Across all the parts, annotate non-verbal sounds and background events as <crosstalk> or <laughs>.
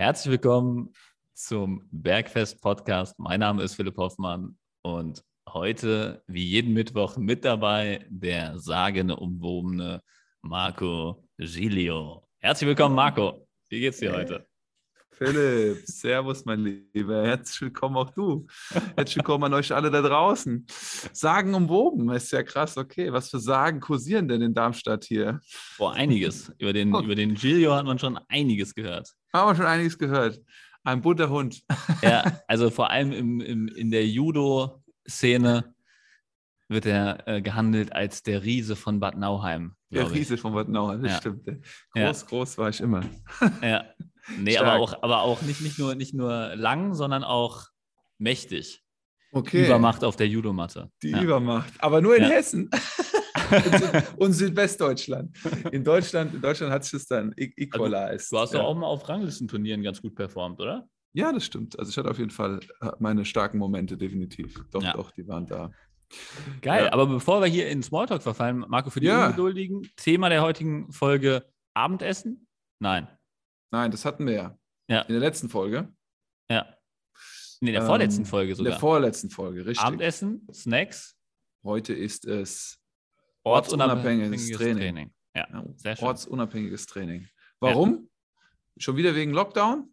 Herzlich willkommen zum Bergfest Podcast. Mein Name ist Philipp Hoffmann und heute, wie jeden Mittwoch, mit dabei der sagenumwobene Marco Giglio. Herzlich willkommen, Marco. Wie geht's dir heute? Philipp, Servus, mein Lieber. Herzlich willkommen auch du. Herzlich willkommen an euch alle da draußen. Sagen umwoben, ist ja krass. Okay, was für Sagen kursieren denn in Darmstadt hier? Boah, einiges. Über den, oh. über den Giglio hat man schon einiges gehört. Haben wir schon einiges gehört. Ein bunter Hund. <laughs> Ja, also vor allem im, im, in der Judo-Szene wird er äh, gehandelt als der Riese von Bad Nauheim. Der Riese von Bad Nauheim, das ja. stimmt. Groß, ja. groß war ich immer. <laughs> Ja. Nee, aber auch, aber auch nicht, nicht, nur, nicht nur lang, sondern auch mächtig. Okay. Übermacht auf der Judomatte. Die ja. Übermacht. Aber nur in ja. Hessen. <laughs> <laughs> und Südwestdeutschland. In Deutschland, in Deutschland hat sich das dann e- equalized. Also, du hast doch auch mal auf Ranglistenturnieren ganz gut performt, oder? Ja, das stimmt. Also ich hatte auf jeden Fall äh, meine starken Momente, definitiv. Doch, doch, die waren da. Geil, ja. aber bevor wir hier in Smalltalk verfallen, Marco, für die ja. Ungeduldigen, Thema der heutigen Folge Abendessen? Nein. Nein, das hatten wir ja. ja. In der letzten Folge. Ja. In der ähm, vorletzten Folge sogar. In der vorletzten Folge, richtig. Abendessen, Snacks. Heute ist es ortsunabhängiges, Training. Training. Ja, sehr schön. Ortsunabhängiges Training. Warum? Ja. Schon wieder wegen Lockdown?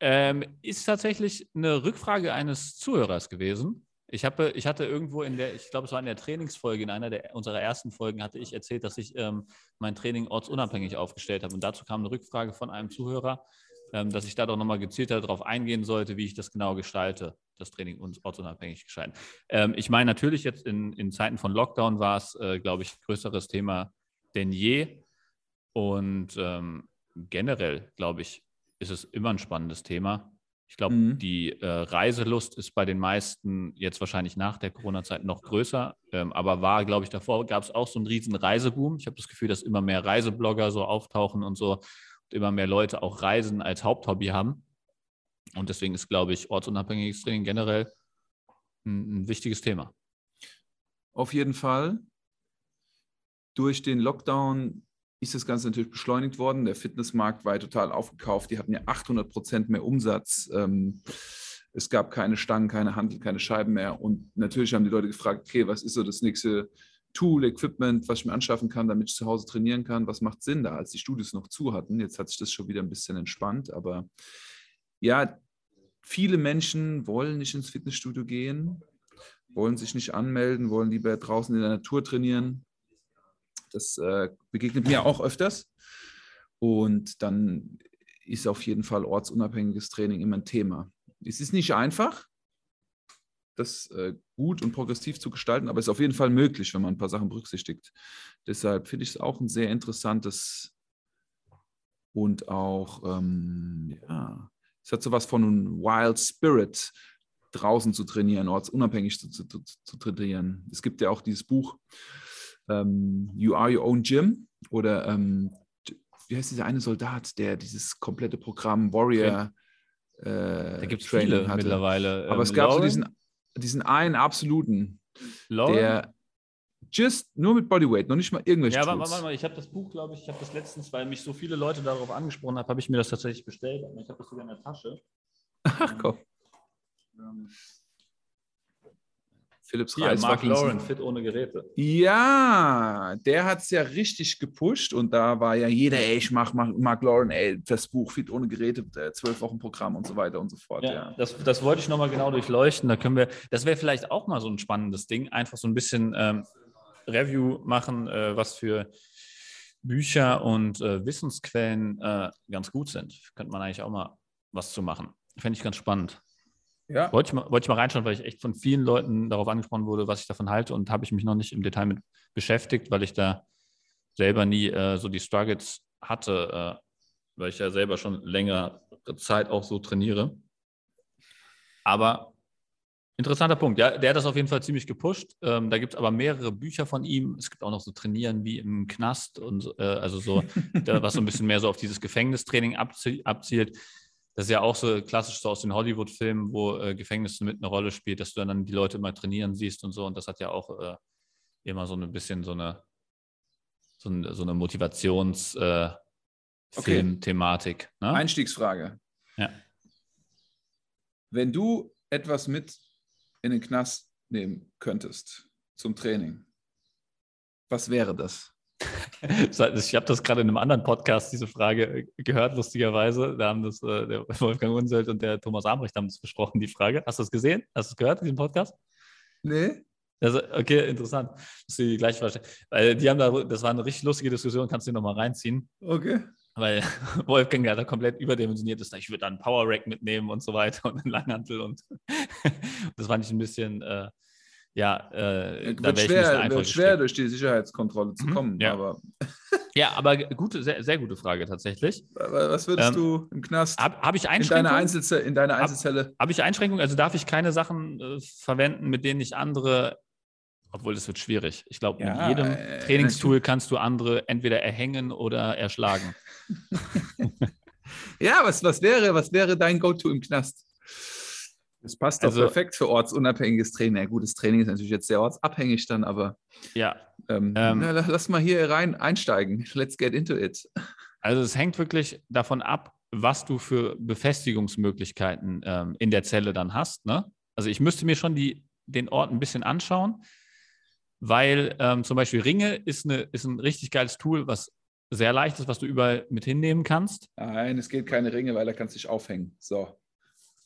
Ähm, ist tatsächlich eine Rückfrage eines Zuhörers gewesen. Ich, habe, ich hatte irgendwo in der, ich glaube, es war in der Trainingsfolge, in einer der, unserer ersten Folgen, hatte ich erzählt, dass ich ähm, mein Training ortsunabhängig aufgestellt habe. Und dazu kam eine Rückfrage von einem Zuhörer, dass ich da doch nochmal gezielter darauf eingehen sollte, wie ich das genau gestalte, das Training ortsunabhängig gestalten. Ähm, ich meine, natürlich jetzt in, in Zeiten von Lockdown war es, äh, glaube ich, größeres Thema denn je. Und ähm, generell, glaube ich, ist es immer ein spannendes Thema. Ich glaube, mhm. die äh, Reiselust ist bei den meisten jetzt wahrscheinlich nach der Corona-Zeit noch größer, ähm, aber war, glaube ich, davor gab es auch so einen riesen Reiseboom. Ich habe das Gefühl, dass immer mehr Reiseblogger so auftauchen und so immer mehr Leute auch Reisen als Haupthobby haben. Und deswegen ist, glaube ich, ortsunabhängiges Training generell ein, ein wichtiges Thema. Auf jeden Fall. Durch den Lockdown ist das Ganze natürlich beschleunigt worden. Der Fitnessmarkt war total aufgekauft. Die hatten ja 800 Prozent mehr Umsatz. Ähm, es gab keine Stangen, keine Handel, keine Scheiben mehr. Und natürlich haben die Leute gefragt, okay, was ist so das nächste Tool, Equipment, was ich mir anschaffen kann, damit ich zu Hause trainieren kann? Was macht Sinn da, als die Studios noch zu hatten? Jetzt hat sich das schon wieder ein bisschen entspannt. Aber ja, viele Menschen wollen nicht ins Fitnessstudio gehen, wollen sich nicht anmelden, wollen lieber draußen in der Natur trainieren. Das äh, begegnet mir auch öfters. Und dann ist auf jeden Fall ortsunabhängiges Training immer ein Thema. Es ist nicht einfach, das äh, gut und progressiv zu gestalten, aber es ist auf jeden Fall möglich, wenn man ein paar Sachen berücksichtigt. Deshalb finde ich es auch ein sehr interessantes und auch, ähm, ja, es hat sowas von einem Wild Spirit, draußen zu trainieren, ortsunabhängig zu, zu, zu, zu trainieren. Es gibt ja auch dieses Buch, ähm, You Are Your Own Gym oder ähm, wie heißt dieser eine Soldat, der dieses komplette Programm Warrior okay. äh, Da gibt es viele hatte. mittlerweile. Aber ähm, es gab Lauren? so diesen, diesen einen absoluten, Lauren? der just nur mit Bodyweight, noch nicht mal irgendwelche Ja, warte, warte mal, ich habe das Buch, glaube ich, ich habe das letztens, weil mich so viele Leute darauf angesprochen haben, habe ich mir das tatsächlich bestellt. Ich habe das sogar in der Tasche. <laughs> Ach komm. Ähm, Philips Reis. Mark Lauren, Fit ohne Geräte. Ja, der hat es ja richtig gepusht und da war ja jeder, ey, ich mach Mark Lauren, ey, das Buch Fit ohne Geräte, äh, zwölf Wochen Programm und so weiter und so fort. Ja, ja. Das, das wollte ich nochmal genau durchleuchten. Da können wir, das wäre vielleicht auch mal so ein spannendes Ding, einfach so ein bisschen ähm, Review machen, äh, was für Bücher und äh, Wissensquellen äh, ganz gut sind. Könnte man eigentlich auch mal was zu machen. Fände ich ganz spannend. Ja. Wollte ich, mal, wollte ich mal reinschauen, weil ich echt von vielen Leuten darauf angesprochen wurde, was ich davon halte und habe ich mich noch nicht im Detail mit beschäftigt, weil ich da selber nie äh, so die Struggles hatte, äh, weil ich ja selber schon längere Zeit auch so trainiere. Aber interessanter Punkt. Ja, der hat das auf jeden Fall ziemlich gepusht. Ähm, da gibt es aber mehrere Bücher von ihm. Es gibt auch noch so Trainieren wie im Knast und äh, also so, <laughs> was so ein bisschen mehr so auf dieses Gefängnistraining abzielt das ist ja auch so klassisch so aus den Hollywood-Filmen, wo äh, Gefängnis mit eine Rolle spielt, dass du dann die Leute immer trainieren siehst und so. Und das hat ja auch äh, immer so ein bisschen so eine, so, ein, so eine Motivations, äh, Okay. Ne? Einstiegsfrage. Ja. Wenn du etwas mit in den Knast nehmen könntest zum Training, was wäre das? <laughs> Ich habe das gerade in einem anderen Podcast, diese Frage gehört, lustigerweise. Da haben das äh, der <laughs> Wolfgang Unselt und der Thomas Ambrecht haben das besprochen, die Frage. Hast du das gesehen? Hast du es gehört, diesen Podcast? Nee. Also, okay, interessant. Das ist die gleiche Frage. Weil die haben da, das war eine richtig lustige Diskussion, kannst du dir nochmal reinziehen. Okay. Weil <laughs> Wolfgang ja da komplett überdimensioniert ist. Ich würde dann einen Power Rack mitnehmen und so weiter und einen Langhantel und das fand ich ein bisschen, äh, ja, äh, da Wird schwer, wird schwer durch die Sicherheitskontrolle zu Mhm, kommen. ja. Aber <laughs> Ja, aber gute, sehr, sehr gute Frage tatsächlich. aber was würdest Ähm, du im Knast Habe hab ich in Einschränkungen? deiner, Einzelzelle, in deiner Einzelzelle? Habe ich Einschränkungen? Also darf ich keine Sachen äh, verwenden, mit denen ich andere, obwohl das wird schwierig. Ich glaube, Ja, mit jedem äh, Trainingstool kannst du andere entweder erhängen oder erschlagen. <laughs> Ja, was, was, wäre, was wäre dein Go-To im Knast? Das passt doch Also- perfekt für ortsunabhängiges Training. Ja, gut, das Training ist natürlich jetzt sehr ortsabhängig dann, aber Ja, ähm, Ähm, na, la- lass mal hier rein einsteigen. Let's get into it. also es hängt wirklich davon ab, was du für Befestigungsmöglichkeiten ähm, in der Zelle dann hast. Ne? Also ich müsste mir schon die, den Ort ein bisschen anschauen, weil ähm, zum Beispiel Ringe ist, eine, ist ein richtig geiles Tool, was sehr leicht ist, was du überall mit hinnehmen kannst. Nein, es geht keine Ringe, weil da kannst du dich aufhängen. So.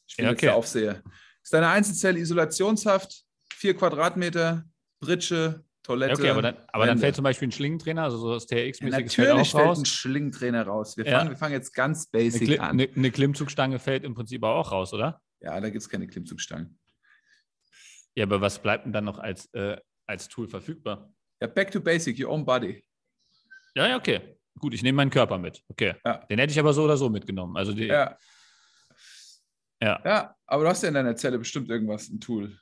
Ich bin Ja, jetzt okay. der Aufseher. Ist deine Einzelzelle Isolationshaft, vier Quadratmeter, Britsche, Toilette. Ja, okay, aber dann, aber dann fällt zum Beispiel ein Schlingentrainer, also so das Ja, TRX-mäßiges fällt natürlich fällt raus. ein Schlingentrainer raus. Wir Ja. fangen, wir fangen jetzt ganz Eine, basic Kli an. eine, eine Klimmzugstange fällt im Prinzip auch raus, oder? Ja, da gibt es keine Klimmzugstangen. Ja, aber was bleibt denn dann noch als, äh, als Tool verfügbar? Ja, back to basic, your own body. Ja, ja, okay. Gut, ich nehme meinen Körper mit. Okay. Ja. Den hätte ich aber so oder so mitgenommen. Also die, ja. Ja. Ja, aber du hast ja in deiner Zelle bestimmt irgendwas, ein Tool.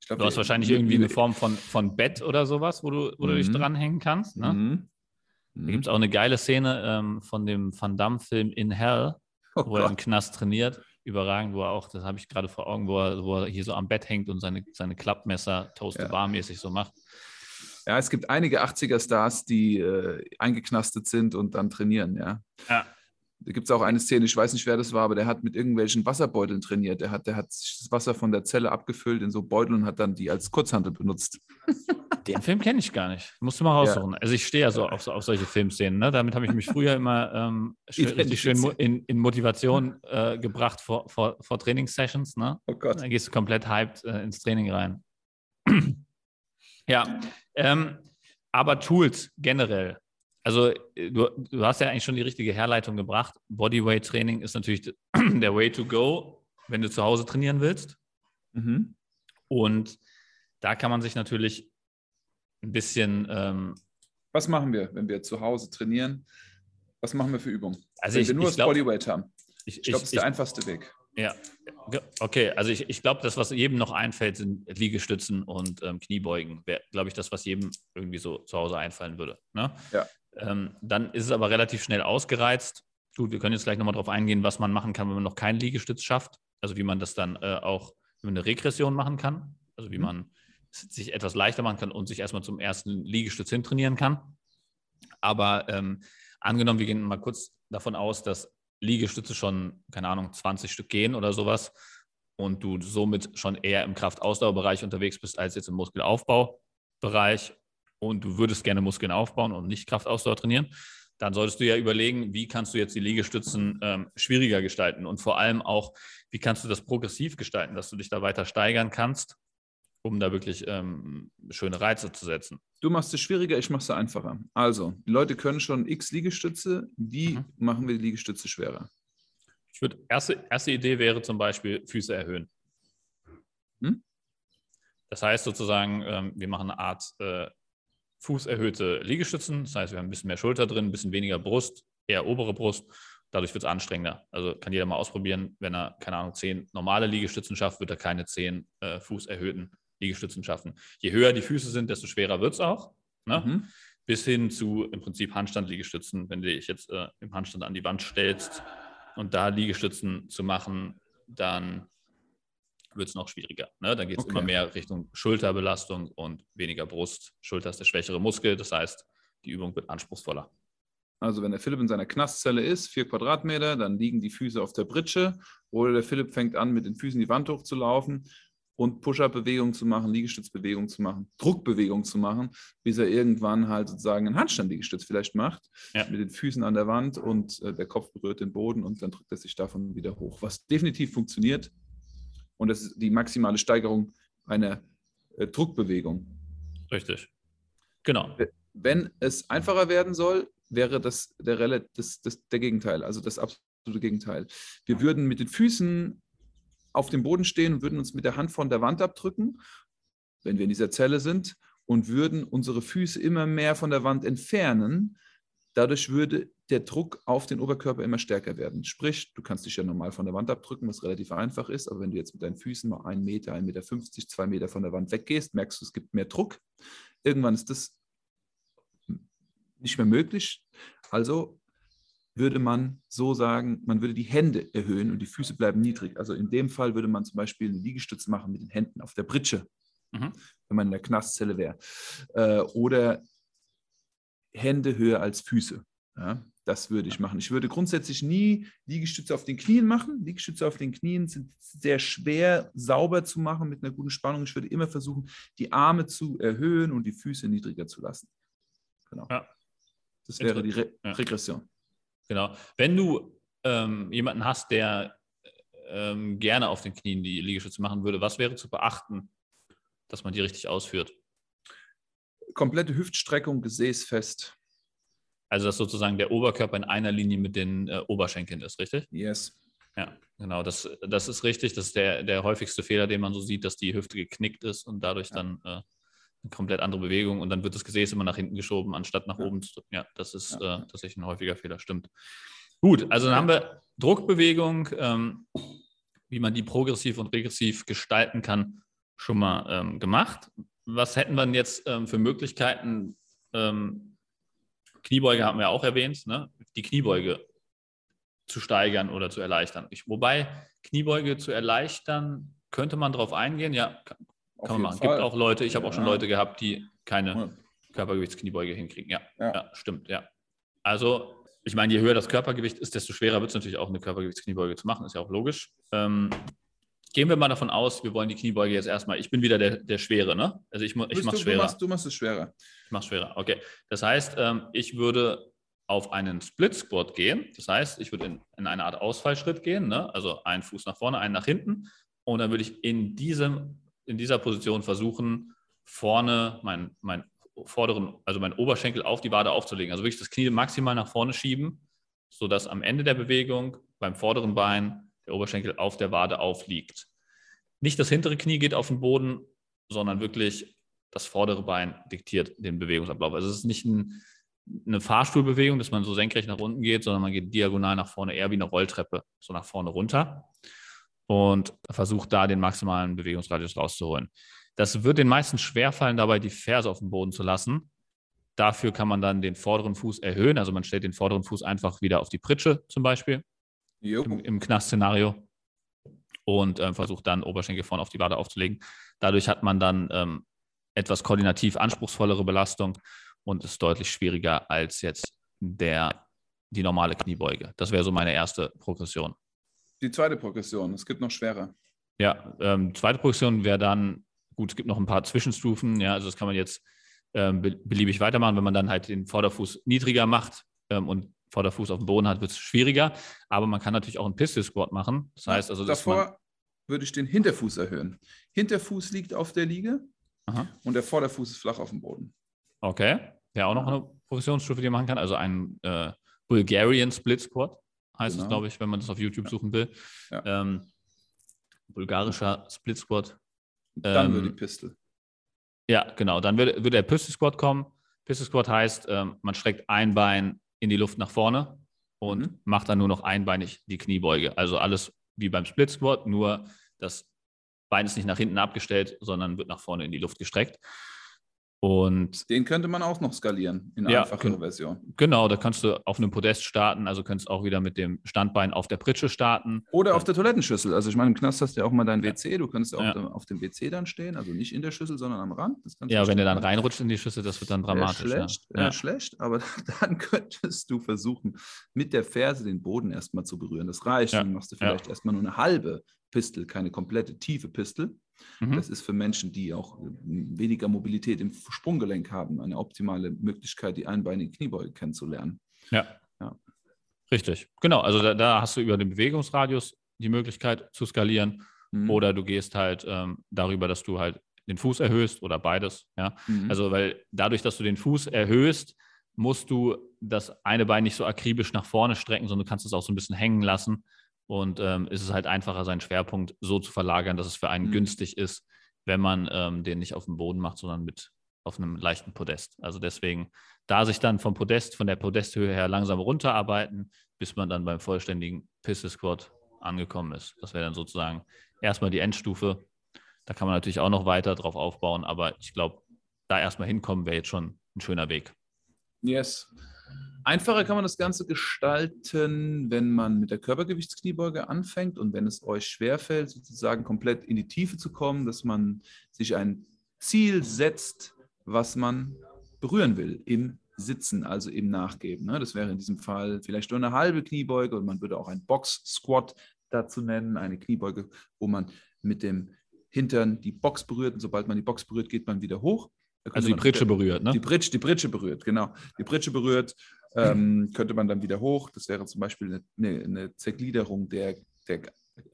Ich glaub, du hast wahrscheinlich irgendwie eine Form von, von Bett oder sowas, wo du, wo du dich Mhm. dranhängen kannst. Ne? Mhm. Da gibt es auch eine geile Szene ähm, von dem Van Damme-Film In Hell, Oh wo er im Gott. Knast trainiert. Überragend, wo er auch, das habe ich gerade vor Augen, wo er, wo er hier so am Bett hängt und seine, seine Klappmesser Toaster Ja. barmäßig so macht. Ja, es gibt einige 80er-Stars, die äh, eingeknastet sind und dann trainieren, ja. Ja. Da gibt es auch eine Szene, ich weiß nicht, wer das war, aber der hat mit irgendwelchen Wasserbeuteln trainiert. Der hat, der hat sich das Wasser von der Zelle abgefüllt in so Beutel und hat dann die als Kurzhantel benutzt. <laughs> Den Film kenne ich gar nicht. Musst du mal raussuchen. Also ich stehe ja so auf, auf solche Filmszenen. Ne? Damit habe ich mich früher immer ähm, <laughs> schön, richtig schön in, in Motivation <laughs> äh, gebracht vor, vor, vor Trainingssessions. Ne? Oh Gott. Dann gehst du komplett hyped äh, ins Training rein. <clears throat> ja, ähm, aber Tools generell. Also äh, du, du hast ja eigentlich schon die richtige Herleitung gebracht. Bodyweight-Training ist natürlich <clears throat> der Way to go, wenn du zu Hause trainieren willst. Mhm. Und da kann man sich natürlich ein bisschen, ähm, Was machen wir, wenn wir zu Hause trainieren? Was machen wir für Übungen? also wenn ich, wir nur ich das glaube, Bodyweight haben. ich, Ich glaube, das ist der einfachste Weg. ja, okay, also ich, ich glaube, das, was jedem noch einfällt, sind Liegestützen und ähm, Kniebeugen. Wäre, glaube ich, das, was jedem irgendwie so zu Hause einfallen würde. Ne? Ja. Ähm, dann ist es aber relativ schnell ausgereizt. Gut, wir können jetzt gleich nochmal darauf eingehen, was man machen kann, wenn man noch keinen Liegestütz schafft. Also wie man das dann äh, auch wie man eine Regression machen kann. Also wie Mhm. man sich etwas leichter machen kann und sich erstmal zum ersten Liegestütz hintrainieren kann. Aber ähm, angenommen, wir gehen mal kurz davon aus, dass Liegestütze schon, keine Ahnung, 20 Stück gehen oder sowas und du somit schon eher im Kraftausdauerbereich unterwegs bist als jetzt im Muskelaufbaubereich und du würdest gerne Muskeln aufbauen und nicht Kraftausdauer trainieren, dann solltest du ja überlegen, wie kannst du jetzt die Liegestützen ähm, schwieriger gestalten und vor allem auch, wie kannst du das progressiv gestalten, dass du dich da weiter steigern kannst, um da wirklich ähm, schöne Reize zu setzen. Du machst es schwieriger, ich mache es einfacher. Also, die Leute können schon x Liegestütze. Wie Mhm. machen wir die Liegestütze schwerer? Ich würde, erste, erste Idee wäre zum Beispiel Füße erhöhen. Hm? Das heißt sozusagen, ähm, wir machen eine Art äh, fußerhöhte Liegestützen. Das heißt, wir haben ein bisschen mehr Schulter drin, ein bisschen weniger Brust, eher obere Brust. Dadurch wird es anstrengender. Also kann jeder mal ausprobieren. Wenn er, keine Ahnung, zehn normale Liegestützen schafft, wird er keine zehn äh, fußerhöhten Liegestützen schaffen. Je höher die Füße sind, desto schwerer wird es auch. Ne? Mhm. bis hin zu im Prinzip Handstand-Liegestützen. Wenn du dich jetzt äh, im Handstand an die Wand stellst und da Liegestützen zu machen, dann wird es noch schwieriger. Ne? Dann geht es Okay. immer mehr Richtung Schulterbelastung und weniger Brust. Schulter ist der schwächere Muskel, das heißt, die Übung wird anspruchsvoller. Also wenn der Philipp in seiner Knastzelle ist, vier Quadratmeter, dann liegen die Füße auf der Britsche oder der Philipp fängt an, mit den Füßen die Wand hochzulaufen und Push-Up-Bewegungen zu machen, Liegestützbewegungen zu machen, Druckbewegungen zu machen, bis er irgendwann halt sozusagen einen Handstand-Liegestütz vielleicht macht, ja. mit den Füßen an der Wand und äh, der Kopf berührt den Boden und dann drückt er sich davon wieder hoch, was definitiv funktioniert. Und das ist die maximale Steigerung einer äh, Druckbewegung. Richtig. Genau. Wenn es einfacher werden soll, wäre das der, das, das, der Gegenteil, also das absolute Gegenteil. Wir würden mit den Füßen auf dem Boden stehen und würden uns mit der Hand von der Wand abdrücken, wenn wir in dieser Zelle sind, und würden unsere Füße immer mehr von der Wand entfernen. Dadurch würde der Druck auf den Oberkörper immer stärker werden. Sprich, du kannst dich ja normal von der Wand abdrücken, was relativ einfach ist, aber wenn du jetzt mit deinen Füßen mal einen Meter, 1,50 Meter, 50, zwei Meter von der Wand weggehst, merkst du, es gibt mehr Druck. Irgendwann ist das nicht mehr möglich. Also würde man so sagen, man würde die Hände erhöhen und die Füße bleiben niedrig. Also in dem Fall würde man zum Beispiel eine Liegestütze machen mit den Händen auf der Britsche, mhm. wenn man in der Knastzelle wäre. Äh, oder Hände höher als Füße. Ja, das würde ich machen. Ich würde grundsätzlich nie Liegestütze auf den Knien machen. Liegestütze auf den Knien sind sehr schwer sauber zu machen mit einer guten Spannung. Ich würde immer versuchen, die Arme zu erhöhen und die Füße niedriger zu lassen. Genau. Ja. Das wäre die Re ja. Regression. Genau. Wenn du ähm, jemanden hast, der ähm, gerne auf den Knien die Liegestütze machen würde, was wäre zu beachten, dass man die richtig ausführt? Komplette Hüftstreckung, gesäßfest. Also, dass sozusagen der Oberkörper in einer Linie mit den äh, Oberschenkeln ist, richtig? Yes. Ja, genau, das, das ist richtig. Das ist der, der häufigste Fehler, den man so sieht, dass die Hüfte geknickt ist und dadurch ja. dann äh, eine komplett andere Bewegung und dann wird das Gesäß immer nach hinten geschoben, anstatt nach ja. oben zu drücken. Ja, das ist ja. äh, tatsächlich ein häufiger Fehler, stimmt. Gut, also dann haben wir Druckbewegung, ähm, wie man die progressiv und regressiv gestalten kann, schon mal ähm, gemacht. Was hätten wir denn jetzt ähm, für Möglichkeiten? Kniebeuge haben wir auch erwähnt, ne? die Kniebeuge zu steigern oder zu erleichtern. Ich, wobei Kniebeuge zu erleichtern, könnte man darauf eingehen, ja, kann man machen. Fall. Gibt auch Leute, ich habe auch schon Leute gehabt, die keine. Körpergewichtskniebeuge hinkriegen. Ja, ja. ja, stimmt, ja. Also, ich meine, je höher das Körpergewicht ist, desto schwerer wird es natürlich auch, eine Körpergewichtskniebeuge zu machen, ist ja auch logisch. Ähm, gehen wir mal davon aus, wir wollen die Kniebeuge jetzt erstmal. Ich bin wieder der, der Schwere, ne? Also ich, ich mache es schwerer. Du machst, du machst es schwerer. Ich mache es schwerer, okay. Das heißt, ähm, ich würde auf einen Split Squat gehen. Das heißt, ich würde in, in eine Art Ausfallschritt gehen, ne? also einen Fuß nach vorne, einen nach hinten. Und dann würde ich in diesem in dieser Position versuchen, vorne mein, mein vorderen, also mein Oberschenkel auf die Wade aufzulegen. Also wirklich das Knie maximal nach vorne schieben, sodass am Ende der Bewegung beim vorderen Bein der Oberschenkel auf der Wade aufliegt. Nicht das hintere Knie geht auf den Boden, sondern wirklich das vordere Bein diktiert den Bewegungsablauf. Also es ist nicht ein, eine Fahrstuhlbewegung, dass man so senkrecht nach unten geht, sondern man geht diagonal nach vorne, eher wie eine Rolltreppe, so nach vorne runter und versucht da den maximalen Bewegungsradius rauszuholen. Das wird den meisten schwerfallen, dabei die Ferse auf dem Boden zu lassen. Dafür kann man dann den vorderen Fuß erhöhen. Also man stellt den vorderen Fuß einfach wieder auf die Pritsche zum Beispiel im, im Knast-Szenario und äh, versucht dann Oberschenkel vorne auf die Wade aufzulegen. Dadurch hat man dann ähm, etwas koordinativ anspruchsvollere Belastung und ist deutlich schwieriger als jetzt der, die normale Kniebeuge. Das wäre so meine erste Progression. Die zweite Progression, es gibt noch schwerer. Ja, ähm, zweite Progression wäre dann, gut, es gibt noch ein paar Zwischenstufen, ja, also das kann man jetzt ähm, beliebig weitermachen. Wenn man dann halt den Vorderfuß niedriger macht ähm, und Vorderfuß auf dem Boden hat, wird es schwieriger. Aber man kann natürlich auch einen Pistol Squat machen. Das heißt also, davor würde ich den Hinterfuß erhöhen. Hinterfuß liegt auf der Liege Aha. und der Vorderfuß ist flach auf dem Boden. Okay, ja auch noch eine Progressionsstufe, die man machen kann. Also ein äh, Bulgarian Split Squat heißt genau. es, glaube ich, wenn man das auf YouTube suchen will. Ja. Ähm, bulgarischer Split Squat. Dann ähm, würde die Pistol. Ja, genau. Dann würde, würde der Pistol Squat kommen. Pistol Squat heißt, ähm, man streckt ein Bein in die Luft nach vorne und mhm. macht dann nur noch einbeinig die Kniebeuge. Also alles wie beim Split Squat, nur das Bein ist nicht nach hinten abgestellt, sondern wird nach vorne in die Luft gestreckt. Und Den könnte man auch noch skalieren in Ja, einfacher gen- Version. genau, da kannst du auf einem Podest starten, also könntest auch wieder mit dem Standbein auf der Pritsche starten. Oder auf der Toilettenschüssel. Also ich meine, im Knast hast du ja auch mal dein Ja. WC. Du könntest auch Ja. auf dem WC dann stehen, also nicht in der Schüssel, sondern am Rand. Das kannst Ja, wenn du dann bestimmt reinrutscht in die Schüssel, das wird dann dramatisch. Ja. schlecht, Ja. schlecht, aber <laughs> dann könntest du versuchen, mit der Ferse den Boden erstmal zu berühren. Das reicht. Dann machst du vielleicht erstmal nur eine halbe Pistel, keine komplette tiefe Pistel. Mhm. Das ist für Menschen, die auch äh, weniger Mobilität im Sprunggelenk haben, eine optimale Möglichkeit, die einbeinige Kniebeuge kennenzulernen. Ja. Ja. Richtig. Genau, also da, da hast du über den Bewegungsradius die Möglichkeit zu skalieren Mhm. oder du gehst halt ähm, darüber, dass du halt den Fuß erhöhst oder beides. Ja. Mhm. Also, weil dadurch, dass du den Fuß erhöhst, musst du das eine Bein nicht so akribisch nach vorne strecken, sondern du kannst es auch so ein bisschen hängen lassen. Und ähm, ist es halt einfacher, seinen Schwerpunkt so zu verlagern, dass es für einen Mhm. günstig ist, wenn man ähm, den nicht auf dem Boden macht, sondern mit auf einem leichten Podest. Also deswegen, da sich dann vom Podest, von der Podesthöhe her langsam runterarbeiten, bis man dann beim vollständigen Pistol Squat angekommen ist. Das wäre dann sozusagen erstmal die Endstufe. Da kann man natürlich auch noch weiter drauf aufbauen, aber ich glaube, da erstmal hinkommen wäre jetzt schon ein schöner Weg. Yes. Einfacher kann man das Ganze gestalten, wenn man mit der Körpergewichtskniebeuge anfängt und wenn es euch schwerfällt, sozusagen komplett in die Tiefe zu kommen, dass man sich ein Ziel setzt, was man berühren will im Sitzen, also im Nachgeben. ne? Das wäre in diesem Fall vielleicht nur eine halbe Kniebeuge und man würde auch ein Box-Squat dazu nennen, eine Kniebeuge, wo man mit dem Hintern die Box berührt und sobald man die Box berührt, geht man wieder hoch. Also die Pritsche berührt, ne? die Pritsche, die Pritsche berührt, genau. Die Pritsche berührt, ähm, könnte man dann wieder hoch. Das wäre zum Beispiel eine, eine, Zergliederung der, der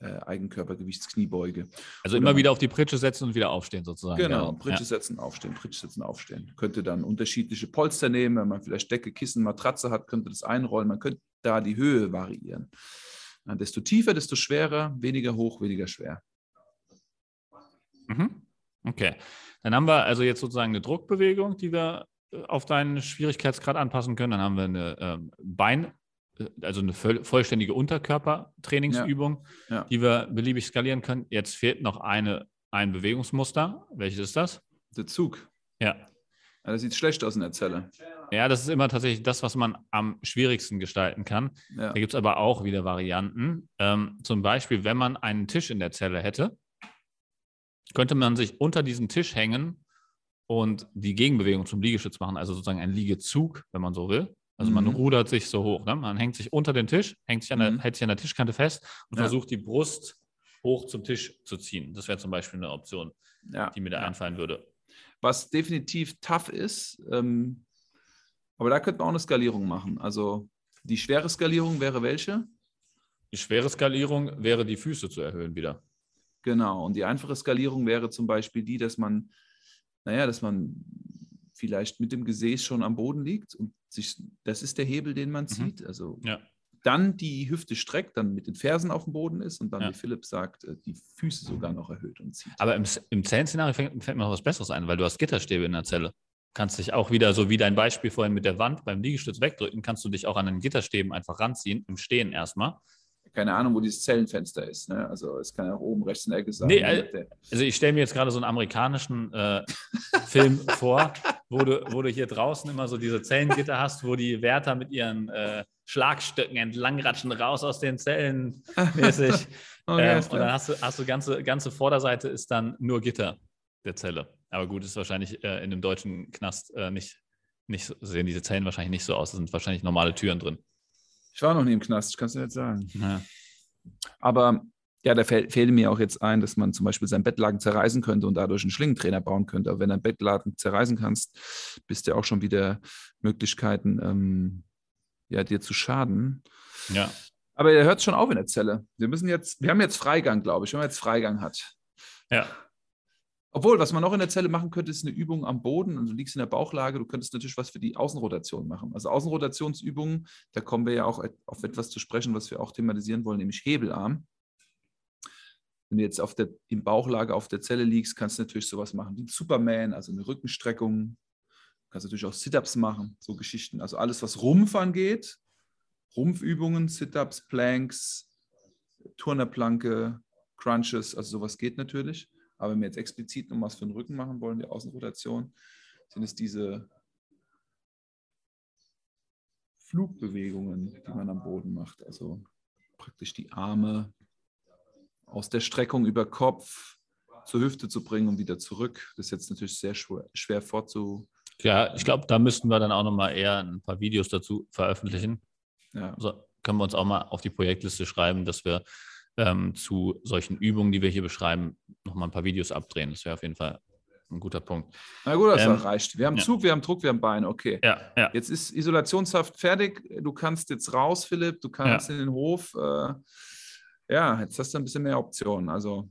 äh, Eigenkörpergewichtskniebeuge. Also Oder immer wieder auf die Pritsche setzen und wieder aufstehen sozusagen. Genau, ja. Pritsche setzen, aufstehen, Pritsche setzen, aufstehen. Könnte dann unterschiedliche Polster nehmen, wenn man vielleicht Decke, Kissen, Matratze hat, könnte das einrollen. Man könnte da die Höhe variieren. Ja, desto tiefer, desto schwerer, weniger hoch, weniger schwer. Mhm. Okay. Dann haben wir also jetzt sozusagen eine Druckbewegung, die wir auf deinen Schwierigkeitsgrad anpassen können. Dann haben wir eine ähm, Bein, äh, also eine voll, vollständige Unterkörpertrainingsübung, Ja. die wir beliebig skalieren können. Jetzt fehlt noch eine, ein Bewegungsmuster. Welches ist das? Der Zug. Ja. Ja, das sieht schlecht aus in der Zelle. Ja, das ist immer tatsächlich das, was man am schwierigsten gestalten kann. Ja. Da gibt es aber auch wieder Varianten. Ähm, zum Beispiel, wenn man einen Tisch in der Zelle hätte, könnte man sich unter diesen Tisch hängen und die Gegenbewegung zum Liegestütz machen, also sozusagen ein Liegezug, wenn man so will. Also man Mhm. rudert sich so hoch. Ne? Man hängt sich unter den Tisch, hängt sich an der, Mhm. hält sich an der Tischkante fest und Ja. versucht die Brust hoch zum Tisch zu ziehen. Das wäre zum Beispiel eine Option, Ja. die mir da einfallen würde. was definitiv tough ist. Ähm, aber da könnte man auch eine Skalierung machen. Also die schwere Skalierung wäre welche? Die schwere Skalierung wäre, die Füße zu erhöhen wieder. Genau. Und die einfache Skalierung wäre zum Beispiel die, dass man, naja, dass man vielleicht mit dem Gesäß schon am Boden liegt und sich, das ist der Hebel, den man zieht. Also Ja. dann die Hüfte streckt, dann mit den Fersen auf dem Boden ist und dann, Ja. wie Philipp sagt, äh, die Füße sogar noch erhöht und zieht. Aber im, im Zellenszenario fällt, fällt mir noch was Besseres ein, weil du hast Gitterstäbe in der Zelle. Kannst dich auch wieder, so wie dein Beispiel vorhin mit der Wand beim Liegestütz wegdrücken, kannst du dich auch an den Gitterstäben einfach ranziehen, im Stehen erstmal. Keine Ahnung, wo dieses Zellenfenster ist. Ne? Also es kann ja auch oben rechts in der Ecke sein. Nee, ne? äh, Also ich stelle mir jetzt gerade so einen amerikanischen äh, Film <laughs> vor, wo du, wo du hier draußen immer so diese Zellengitter hast, wo die Wärter mit ihren äh, Schlagstöcken entlangratschen raus aus den Zellen mäßig. <laughs> Okay, ähm, alles und dann hast du, hast du ganze, ganze Vorderseite ist dann nur Gitter der Zelle. Aber gut, ist wahrscheinlich äh, in dem deutschen Knast äh, nicht, nicht so, sehen diese Zellen wahrscheinlich nicht so aus. Es sind wahrscheinlich normale Türen drin. Ich war noch nie im Knast, ich kann es dir jetzt sagen. Ja. Aber ja, da fäll, fällt mir auch jetzt ein, dass man zum Beispiel sein Bettlaken zerreißen könnte und dadurch einen Schlingentrainer bauen könnte. Aber wenn du ein Bettlaken zerreißen kannst, bist du auch schon wieder Möglichkeiten, ähm, ja, dir zu schaden. ja. Aber er hört schon auf in der Zelle. Wir müssen jetzt, wir haben jetzt Freigang, glaube ich, wenn man jetzt Freigang hat. Ja. Obwohl, was man noch in der Zelle machen könnte, ist eine Übung am Boden. Also du liegst in der Bauchlage, du könntest natürlich was für die Außenrotation machen. Also Außenrotationsübungen, da kommen wir ja auch auf etwas zu sprechen, was wir auch thematisieren wollen, nämlich Hebelarm. Wenn du jetzt auf der, im Bauchlage auf der Zelle liegst, kannst du natürlich sowas machen wie Superman, also eine Rückenstreckung. Du kannst natürlich auch Sit-Ups machen, so Geschichten. Also alles, was Rumpf angeht, Rumpfübungen, Sit-Ups, Planks, Turnerplanke, Crunches, also sowas geht natürlich. Aber wenn wir jetzt explizit noch was für den Rücken machen wollen, die Außenrotation, sind es diese Flugbewegungen, die man am Boden macht. Also praktisch die Arme aus der Streckung über Kopf zur Hüfte zu bringen und wieder zurück. Das ist jetzt natürlich sehr schwer, schwer vorzu. Ja, ich glaube, da müssten wir dann auch nochmal eher ein paar Videos dazu veröffentlichen. Ja. Also können wir uns auch mal auf die Projektliste schreiben, dass wir ähm, zu solchen Übungen, die wir hier beschreiben, nochmal ein paar Videos abdrehen. Das wäre auf jeden Fall ein guter Punkt. Na gut, das ähm, reicht. Wir haben ja. Zug, wir haben Druck, wir haben Beine. Okay. Ja, ja. Jetzt ist Isolationshaft fertig. Du kannst jetzt raus, Philipp. Du kannst in den Hof. Äh, ja, jetzt hast du ein bisschen mehr Optionen. Also.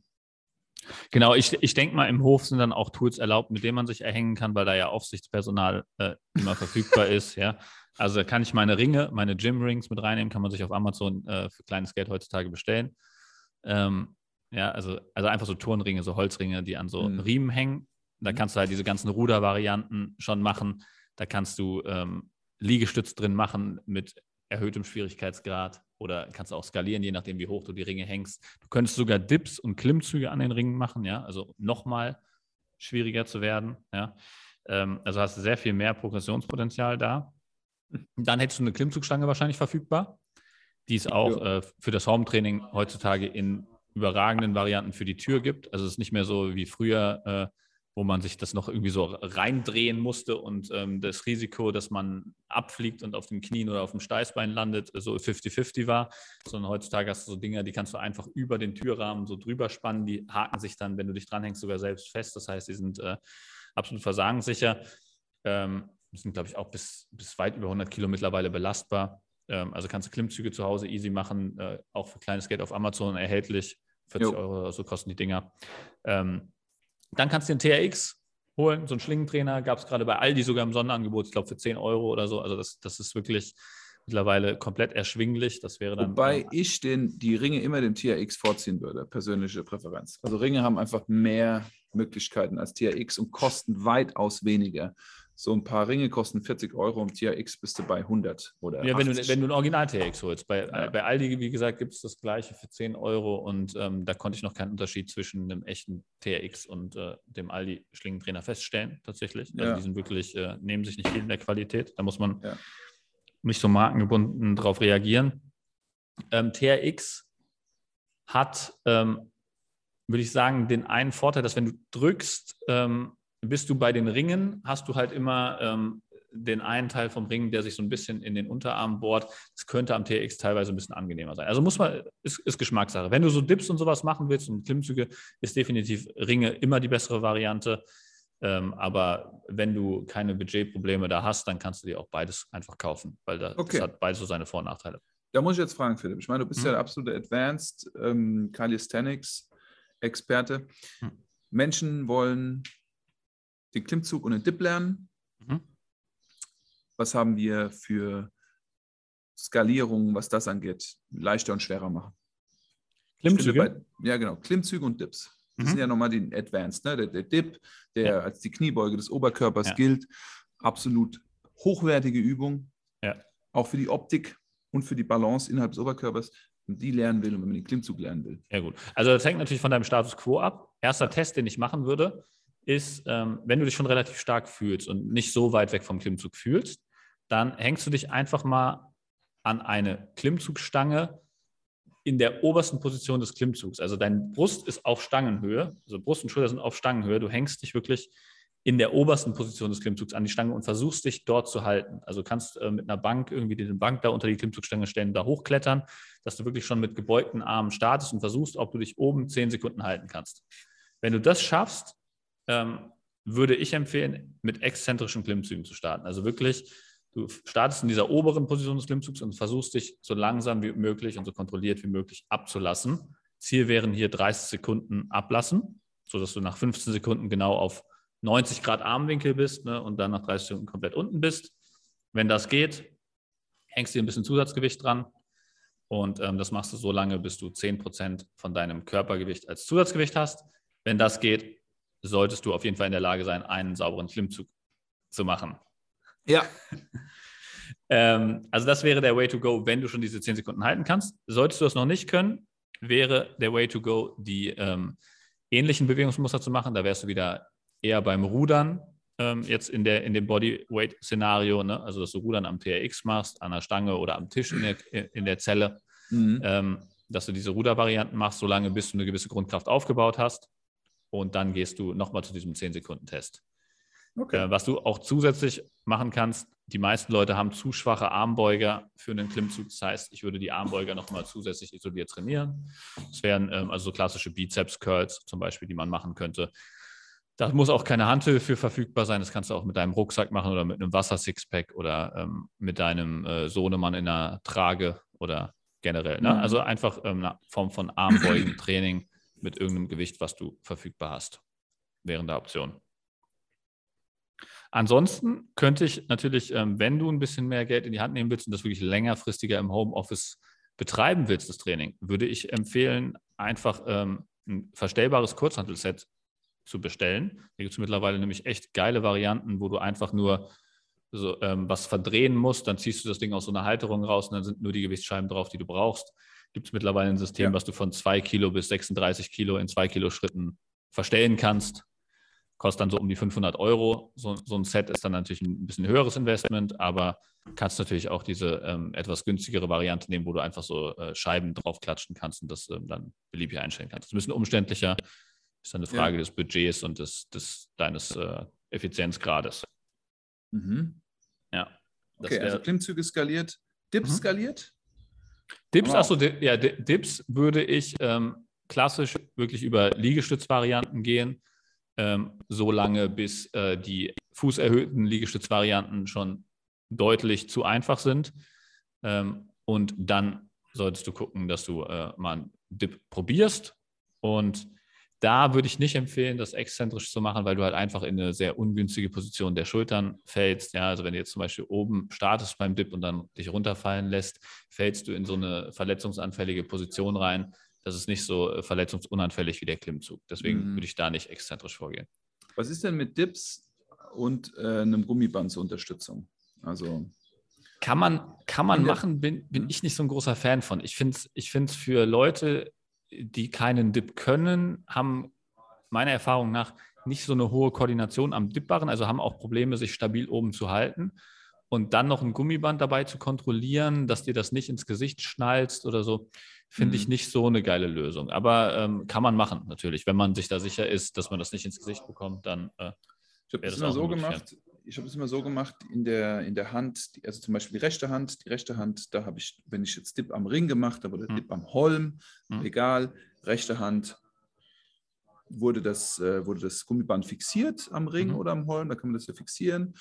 Genau, ich, ich denke mal, im Hof sind dann auch Tools erlaubt, mit denen man sich erhängen kann, weil da ja Aufsichtspersonal äh, immer verfügbar <laughs> ist. Ja. Also kann ich meine Ringe, meine Gym Rings mit reinnehmen, kann man sich auf Amazon äh, für kleines Geld heutzutage bestellen. Ähm, ja, also, also einfach so Turnringe, so Holzringe, die an so mhm. Riemen hängen. Da mhm. kannst du halt diese ganzen Rudervarianten schon machen. Da kannst du ähm, Liegestütz drin machen mit erhöhtem Schwierigkeitsgrad oder kannst du auch skalieren, je nachdem, wie hoch du die Ringe hängst. Du könntest sogar Dips und Klimmzüge an den Ringen machen, ja, also nochmal schwieriger zu werden, ja. Ähm, also hast du sehr viel mehr Progressionspotenzial da. <laughs> Dann hättest du eine Klimmzugstange wahrscheinlich verfügbar, die es auch ja. äh, für das Home-Training heutzutage in überragenden Varianten für die Tür gibt. Also es ist nicht mehr so wie früher, äh, wo man sich das noch irgendwie so reindrehen musste und ähm, das Risiko, dass man abfliegt und auf dem Knien oder auf dem Steißbein landet, so 50-50 war, sondern heutzutage hast du so Dinger, die kannst du einfach über den Türrahmen so drüber spannen, die haken sich dann, wenn du dich dranhängst, sogar selbst fest. Das heißt, die sind äh, absolut versagenssicher. Ähm, sind, glaube ich, auch bis, bis weit über 100 Kilo mittlerweile belastbar. Ähm, also kannst du Klimmzüge zu Hause easy machen, äh, auch für kleines Geld auf Amazon erhältlich. 40 jo. Euro oder so kosten die Dinger. Ähm, dann kannst du den TRX holen, so einen Schlingentrainer gab es gerade bei Aldi sogar im Sonderangebot, ich glaube für 10 Euro oder so. Also das, das ist wirklich mittlerweile komplett erschwinglich. Das wäre dann. Wobei äh, ich den, die Ringe immer dem TRX vorziehen würde, persönliche Präferenz. Also Ringe haben einfach mehr Möglichkeiten als TRX und kosten weitaus weniger so ein paar Ringe kosten 40 Euro, im TRX bist du bei 100 oder Ja, wenn du, wenn du ein Original-TRX holst. Bei, ja. bei Aldi, wie gesagt, gibt es das gleiche für 10 Euro und ähm, da konnte ich noch keinen Unterschied zwischen einem echten TRX und äh, dem Aldi-Schlingentrainer feststellen, tatsächlich. Also ja. die sind wirklich, äh, nehmen sich nicht viel in der Qualität. Da muss man ja. nicht so markengebunden drauf reagieren. Ähm, TRX hat, ähm, würde ich sagen, den einen Vorteil, dass wenn du drückst, ähm, bist du bei den Ringen, hast du halt immer ähm, den einen Teil vom Ring, der sich so ein bisschen in den Unterarm bohrt. Das könnte am TX teilweise ein bisschen angenehmer sein. Also muss man, ist, ist Geschmackssache. Wenn du so Dips und sowas machen willst und Klimmzüge, ist definitiv Ringe immer die bessere Variante. Ähm, aber wenn du keine Budgetprobleme da hast, dann kannst du dir auch beides einfach kaufen, weil das, okay. das hat beides so seine Vor- und Nachteile. Da muss ich jetzt fragen, Philipp. Ich meine, du bist hm. ja der absolute Advanced ähm, Calisthenics-Experte. Hm. Menschen wollen den Klimmzug und den Dip lernen. Mhm. Was haben wir für Skalierungen, was das angeht, leichter und schwerer machen? Klimmzüge? Bei, ja, genau. Klimmzüge und Dips. Das mhm. sind ja nochmal die Advanced. Ne? Der, der Dip, der ja. als die Kniebeuge des Oberkörpers ja. gilt. Absolut hochwertige Übung. Ja. Auch für die Optik und für die Balance innerhalb des Oberkörpers. Wenn die lernen will und wenn man den Klimmzug lernen will. Ja, gut. Also, das hängt natürlich von deinem Status quo ab. Erster Test, den ich machen würde, ist, ähm, wenn du dich schon relativ stark fühlst und nicht so weit weg vom Klimmzug fühlst, dann hängst du dich einfach mal an eine Klimmzugstange in der obersten Position des Klimmzugs. Also dein Brust ist auf Stangenhöhe, also Brust und Schulter sind auf Stangenhöhe. Du hängst dich wirklich in der obersten Position des Klimmzugs an die Stange und versuchst dich dort zu halten. Also kannst äh, mit einer Bank irgendwie diese Bank da unter die Klimmzugstange stellen, da hochklettern, dass du wirklich schon mit gebeugten Armen startest und versuchst, ob du dich oben zehn Sekunden halten kannst. Wenn du das schaffst, ähm, würde ich empfehlen, mit exzentrischen Klimmzügen zu starten. Also wirklich, du startest in dieser oberen Position des Klimmzugs und versuchst dich so langsam wie möglich und so kontrolliert wie möglich abzulassen. Ziel wären hier 30 Sekunden ablassen, sodass du nach 15 Sekunden genau auf 90 Grad Armwinkel bist ne, und dann nach 30 Sekunden komplett unten bist. Wenn das geht, hängst du dir ein bisschen Zusatzgewicht dran und ähm, das machst du so lange, bis du 10% von deinem Körpergewicht als Zusatzgewicht hast. Wenn das geht, solltest du auf jeden Fall in der Lage sein, einen sauberen Klimmzug zu machen. Ja. <laughs> ähm, also das wäre der Way to go, wenn du schon diese 10 Sekunden halten kannst. Solltest du das noch nicht können, wäre der Way to go, die ähm, ähnlichen Bewegungsmuster zu machen. Da wärst du wieder eher beim Rudern ähm, jetzt in, der, in dem Bodyweight-Szenario, ne? also dass du Rudern am TRX machst, an der Stange oder am Tisch in der, in der Zelle, mhm. ähm, dass du diese Rudervarianten machst, solange bis du eine gewisse Grundkraft aufgebaut hast. Und dann gehst du nochmal zu diesem 10-Sekunden-Test. Okay. Äh, was du auch zusätzlich machen kannst, die meisten Leute haben zu schwache Armbeuger für einen Klimmzug. Das heißt, ich würde die Armbeuger nochmal zusätzlich isoliert trainieren. Das wären ähm, also so klassische Bizeps-Curls zum Beispiel, die man machen könnte. Da muss auch keine Hantel für verfügbar sein. Das kannst du auch mit deinem Rucksack machen oder mit einem Wasser-Sixpack oder ähm, mit deinem äh, Sohnemann in einer Trage oder generell. Ne? Mhm. Also einfach ähm, eine Form von Armbeugen-Training mit irgendeinem Gewicht, was du verfügbar hast, während der Option. Ansonsten könnte ich natürlich, ähm, wenn du ein bisschen mehr Geld in die Hand nehmen willst und das wirklich längerfristiger im Homeoffice betreiben willst, das Training, würde ich empfehlen, einfach ähm, ein verstellbares Kurzhantelset zu bestellen. Da gibt es mittlerweile nämlich echt geile Varianten, wo du einfach nur so, ähm, was verdrehen musst, dann ziehst du das Ding aus so einer Halterung raus und dann sind nur die Gewichtsscheiben drauf, die du brauchst. Gibt es mittlerweile ein System, ja. was du von 2 Kilo bis 36 Kilo in 2 Kilo Schritten verstellen kannst kostet dann so um die 500 Euro. So, so, ein Set ist dann natürlich ein bisschen höheres Investment, aber kannst natürlich auch diese ähm, etwas günstigere Variante nehmen, wo du einfach so äh, Scheiben draufklatschen kannst und das ähm, dann beliebig einstellen kannst. Das ist ein bisschen umständlicher, ist dann eine Frage ja. des Budgets und des, des deines äh, Effizienzgrades. Mhm. Ja. Okay, also Klimmzüge skaliert, Dips mhm. skaliert? Dips, achso, ja, Dips würde ich ähm, klassisch wirklich über Liegestützvarianten gehen ähm, so lange, bis äh, die fußerhöhten Liegestützvarianten schon deutlich zu einfach sind. Ähm, und dann solltest du gucken, dass du äh, mal einen Dip probierst. Und da würde ich nicht empfehlen, das exzentrisch zu machen, weil du halt einfach in eine sehr ungünstige Position der Schultern fällst. Ja, also wenn du jetzt zum Beispiel oben startest beim Dip und dann dich runterfallen lässt, fällst du in so eine verletzungsanfällige Position rein das ist nicht so äh, verletzungsunanfällig wie der Klimmzug. Deswegen mhm. würde ich da nicht exzentrisch vorgehen. Was ist denn mit Dips und äh, einem Gummiband zur Unterstützung? Also kann man, kann man machen, bin, bin ich nicht so ein großer Fan von. Ich finde es ich für Leute, die keinen Dip können, haben meiner Erfahrung nach nicht so eine hohe Koordination am Dipbaren, also haben auch Probleme, sich stabil oben zu halten. Und dann noch ein Gummiband dabei zu kontrollieren, dass dir das nicht ins Gesicht schnallst oder so finde ich mhm. nicht so eine geile Lösung. Aber ähm, kann man machen, natürlich. Wenn man sich da sicher ist, dass man das nicht ins Gesicht bekommt, dann. Äh, ich habe das immer so gemacht. Ich habe es immer so gemacht in der, in der Hand, also zum Beispiel die rechte Hand. Die rechte Hand, da habe ich, wenn ich jetzt Dip am Ring gemacht habe oder hm. Dip am Holm, hm. egal, rechte Hand wurde das, äh, wurde das Gummiband fixiert am Ring mhm. oder am Holm, da kann man das ja fixieren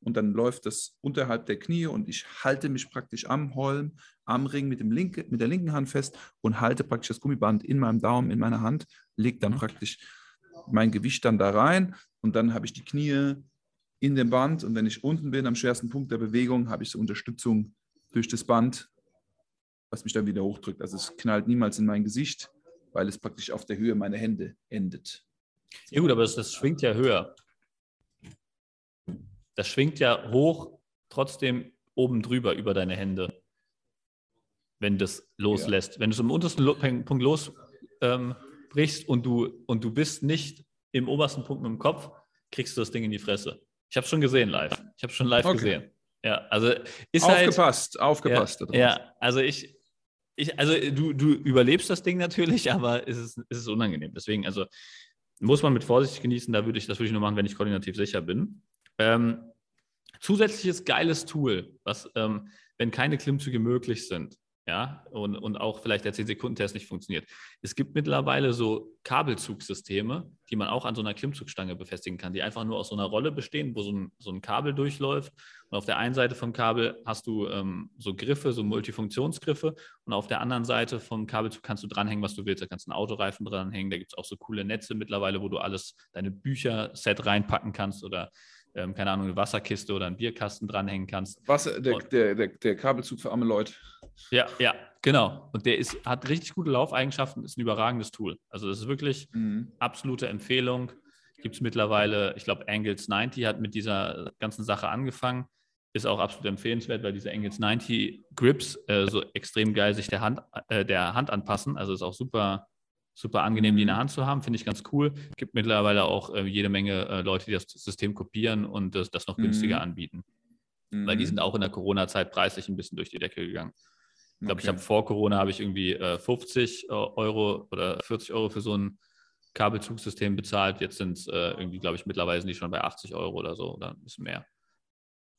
und dann läuft das unterhalb der Knie und ich halte mich praktisch am Holm, am Ring mit, dem linke, mit der linken Hand fest und halte praktisch das Gummiband in meinem Daumen, in meiner Hand, lege dann mhm. praktisch mein Gewicht dann da rein und dann habe ich die Knie in dem Band und wenn ich unten bin, am schwersten Punkt der Bewegung, habe ich so Unterstützung durch das Band, was mich dann wieder hochdrückt. Also es knallt niemals in mein Gesicht, weil es praktisch auf der Höhe meiner Hände endet. Ja gut, aber das, das schwingt ja höher das schwingt ja hoch, trotzdem oben drüber über deine Hände, wenn das loslässt. Ja. Wenn du es im untersten Punkt losbrichst ähm, und, du, und du bist nicht im obersten Punkt mit dem Kopf, kriegst du das Ding in die Fresse. Ich habe es schon gesehen live. Ich habe es schon live okay. gesehen. Ja, also ist aufgepasst, halt, aufgepasst. Ja, ja, also ich, ich, also du, du überlebst das Ding natürlich, <laughs> aber es ist, es ist unangenehm. Deswegen, also muss man mit Vorsicht genießen. Da würde ich, das würde ich nur machen, wenn ich koordinativ sicher bin. Ähm, zusätzliches geiles Tool, was, ähm, wenn keine Klimmzüge möglich sind, ja, und, und auch vielleicht der 10-Sekunden-Test nicht funktioniert. Es gibt mittlerweile so Kabelzugsysteme, die man auch an so einer Klimmzugstange befestigen kann, die einfach nur aus so einer Rolle bestehen, wo so ein, so ein Kabel durchläuft. Und auf der einen Seite vom Kabel hast du ähm, so Griffe, so Multifunktionsgriffe. Und auf der anderen Seite vom Kabelzug kannst du dranhängen, was du willst. Da kannst du einen Autoreifen dranhängen. Da gibt es auch so coole Netze mittlerweile, wo du alles, deine Bücher-Set reinpacken kannst oder ähm, keine Ahnung, eine Wasserkiste oder einen Bierkasten dranhängen kannst. Wasser, der, der, der, der, Kabelzug für arme Leute. Ja, ja, genau. Und der ist, hat richtig gute Laufeigenschaften, ist ein überragendes Tool. Also das ist wirklich mhm. absolute Empfehlung. Gibt es mittlerweile, ich glaube, Angles 90 hat mit dieser ganzen Sache angefangen. Ist auch absolut empfehlenswert, weil diese Angles 90 Grips äh, so extrem geil sich der Hand, äh, der Hand anpassen. Also ist auch super Super angenehm, die in der Mhm. Hand zu haben, finde ich ganz cool. Gibt mittlerweile auch äh, jede Menge äh, Leute, die das System kopieren und das, das noch günstiger Mhm. anbieten. Weil die Mhm. sind auch in der Corona-Zeit preislich ein bisschen durch die Decke gegangen. Ich glaube, ich Okay. habe vor Corona habe ich irgendwie äh, 50 Euro oder 40 Euro für so ein Kabelzugsystem bezahlt. Jetzt sind es äh, irgendwie, glaube ich, mittlerweile sind die schon bei 80 Euro oder so oder ein bisschen mehr.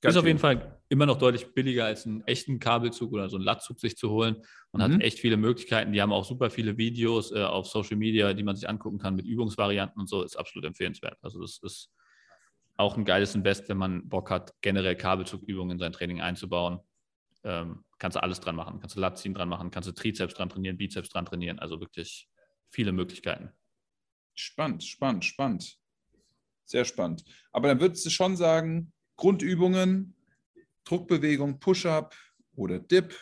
Ist Got auf jeden Fall immer noch deutlich billiger als einen echten Kabelzug oder so einen Lattzug sich zu holen und Mhm. hat echt viele Möglichkeiten. Die haben auch super viele Videos äh, auf Social Media, die man sich angucken kann mit Übungsvarianten und so. Ist absolut empfehlenswert. Also das ist auch ein geiles Invest, wenn man Bock hat, generell Kabelzugübungen in sein Training einzubauen. Ähm, kannst du alles dran machen. Kannst du Latziehen dran machen, kannst du Trizeps dran trainieren, Bizeps dran trainieren. Also wirklich viele Möglichkeiten. Spannend, spannend, spannend. Sehr spannend. Aber dann würdest du schon sagen, Grundübungen, Druckbewegung, Push-Up oder Dip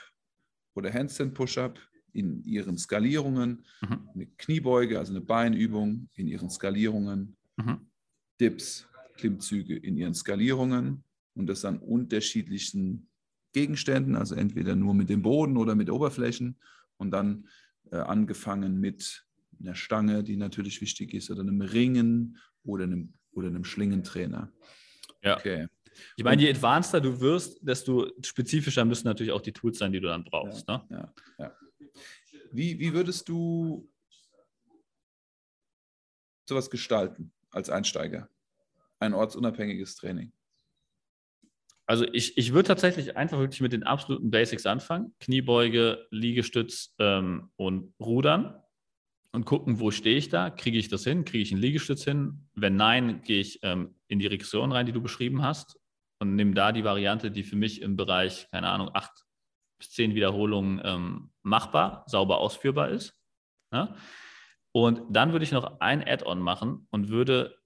oder Handstand Push-Up in ihren Skalierungen, Mhm. eine Kniebeuge, also eine Beinübung in ihren Skalierungen, Mhm. Dips, Klimmzüge in ihren Skalierungen und das an unterschiedlichen Gegenständen, also entweder nur mit dem Boden oder mit Oberflächen und dann äh, angefangen mit einer Stange, die natürlich wichtig ist, oder einem Ringen oder einem, oder einem Schlingentrainer. Ja. Okay. Ich meine, je advanceder du wirst, desto spezifischer müssen natürlich auch die Tools sein, die du dann brauchst. Ne? Ja, ja. Wie, wie würdest du sowas gestalten als Einsteiger? Ein ortsunabhängiges Training. Also ich, ich würde tatsächlich einfach wirklich mit den absoluten Basics anfangen. Kniebeuge, Liegestütz ähm, und Rudern und gucken, wo stehe ich da? Kriege ich das hin? Kriege ich einen Liegestütz hin? Wenn nein, gehe ich ähm, in die Regression rein, die du beschrieben hast und nehme da die Variante, die für mich im Bereich, keine Ahnung, acht bis zehn Wiederholungen ähm, machbar, sauber ausführbar ist. Ja? Und dann würde ich noch ein Add-on machen und würde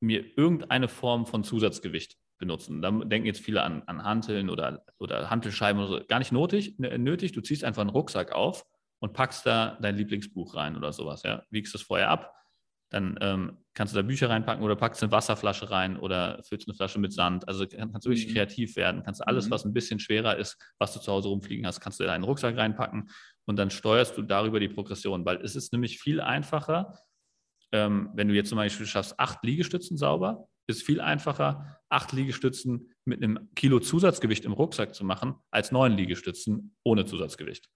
mir irgendeine Form von Zusatzgewicht benutzen. Da denken jetzt viele an, an Hanteln oder, oder Hantelscheiben oder so. Gar nicht nötig, nötig. Du ziehst einfach einen Rucksack auf und packst da dein Lieblingsbuch rein oder sowas. Ja? Wiegst es vorher ab, dann ähm, kannst du da Bücher reinpacken oder packst eine Wasserflasche rein oder füllst eine Flasche mit Sand. Also kann- kannst du wirklich Mhm. kreativ werden. Kannst du alles, Mhm. was ein bisschen schwerer ist, was du zu Hause rumfliegen hast, kannst du in deinen Rucksack reinpacken und dann steuerst du darüber die Progression, weil es ist nämlich viel einfacher, ähm, wenn du jetzt zum Beispiel schaffst, acht Liegestützen sauber, ist viel einfacher, acht Liegestützen mit einem Kilo Zusatzgewicht im Rucksack zu machen, als neun Liegestützen ohne Zusatzgewicht.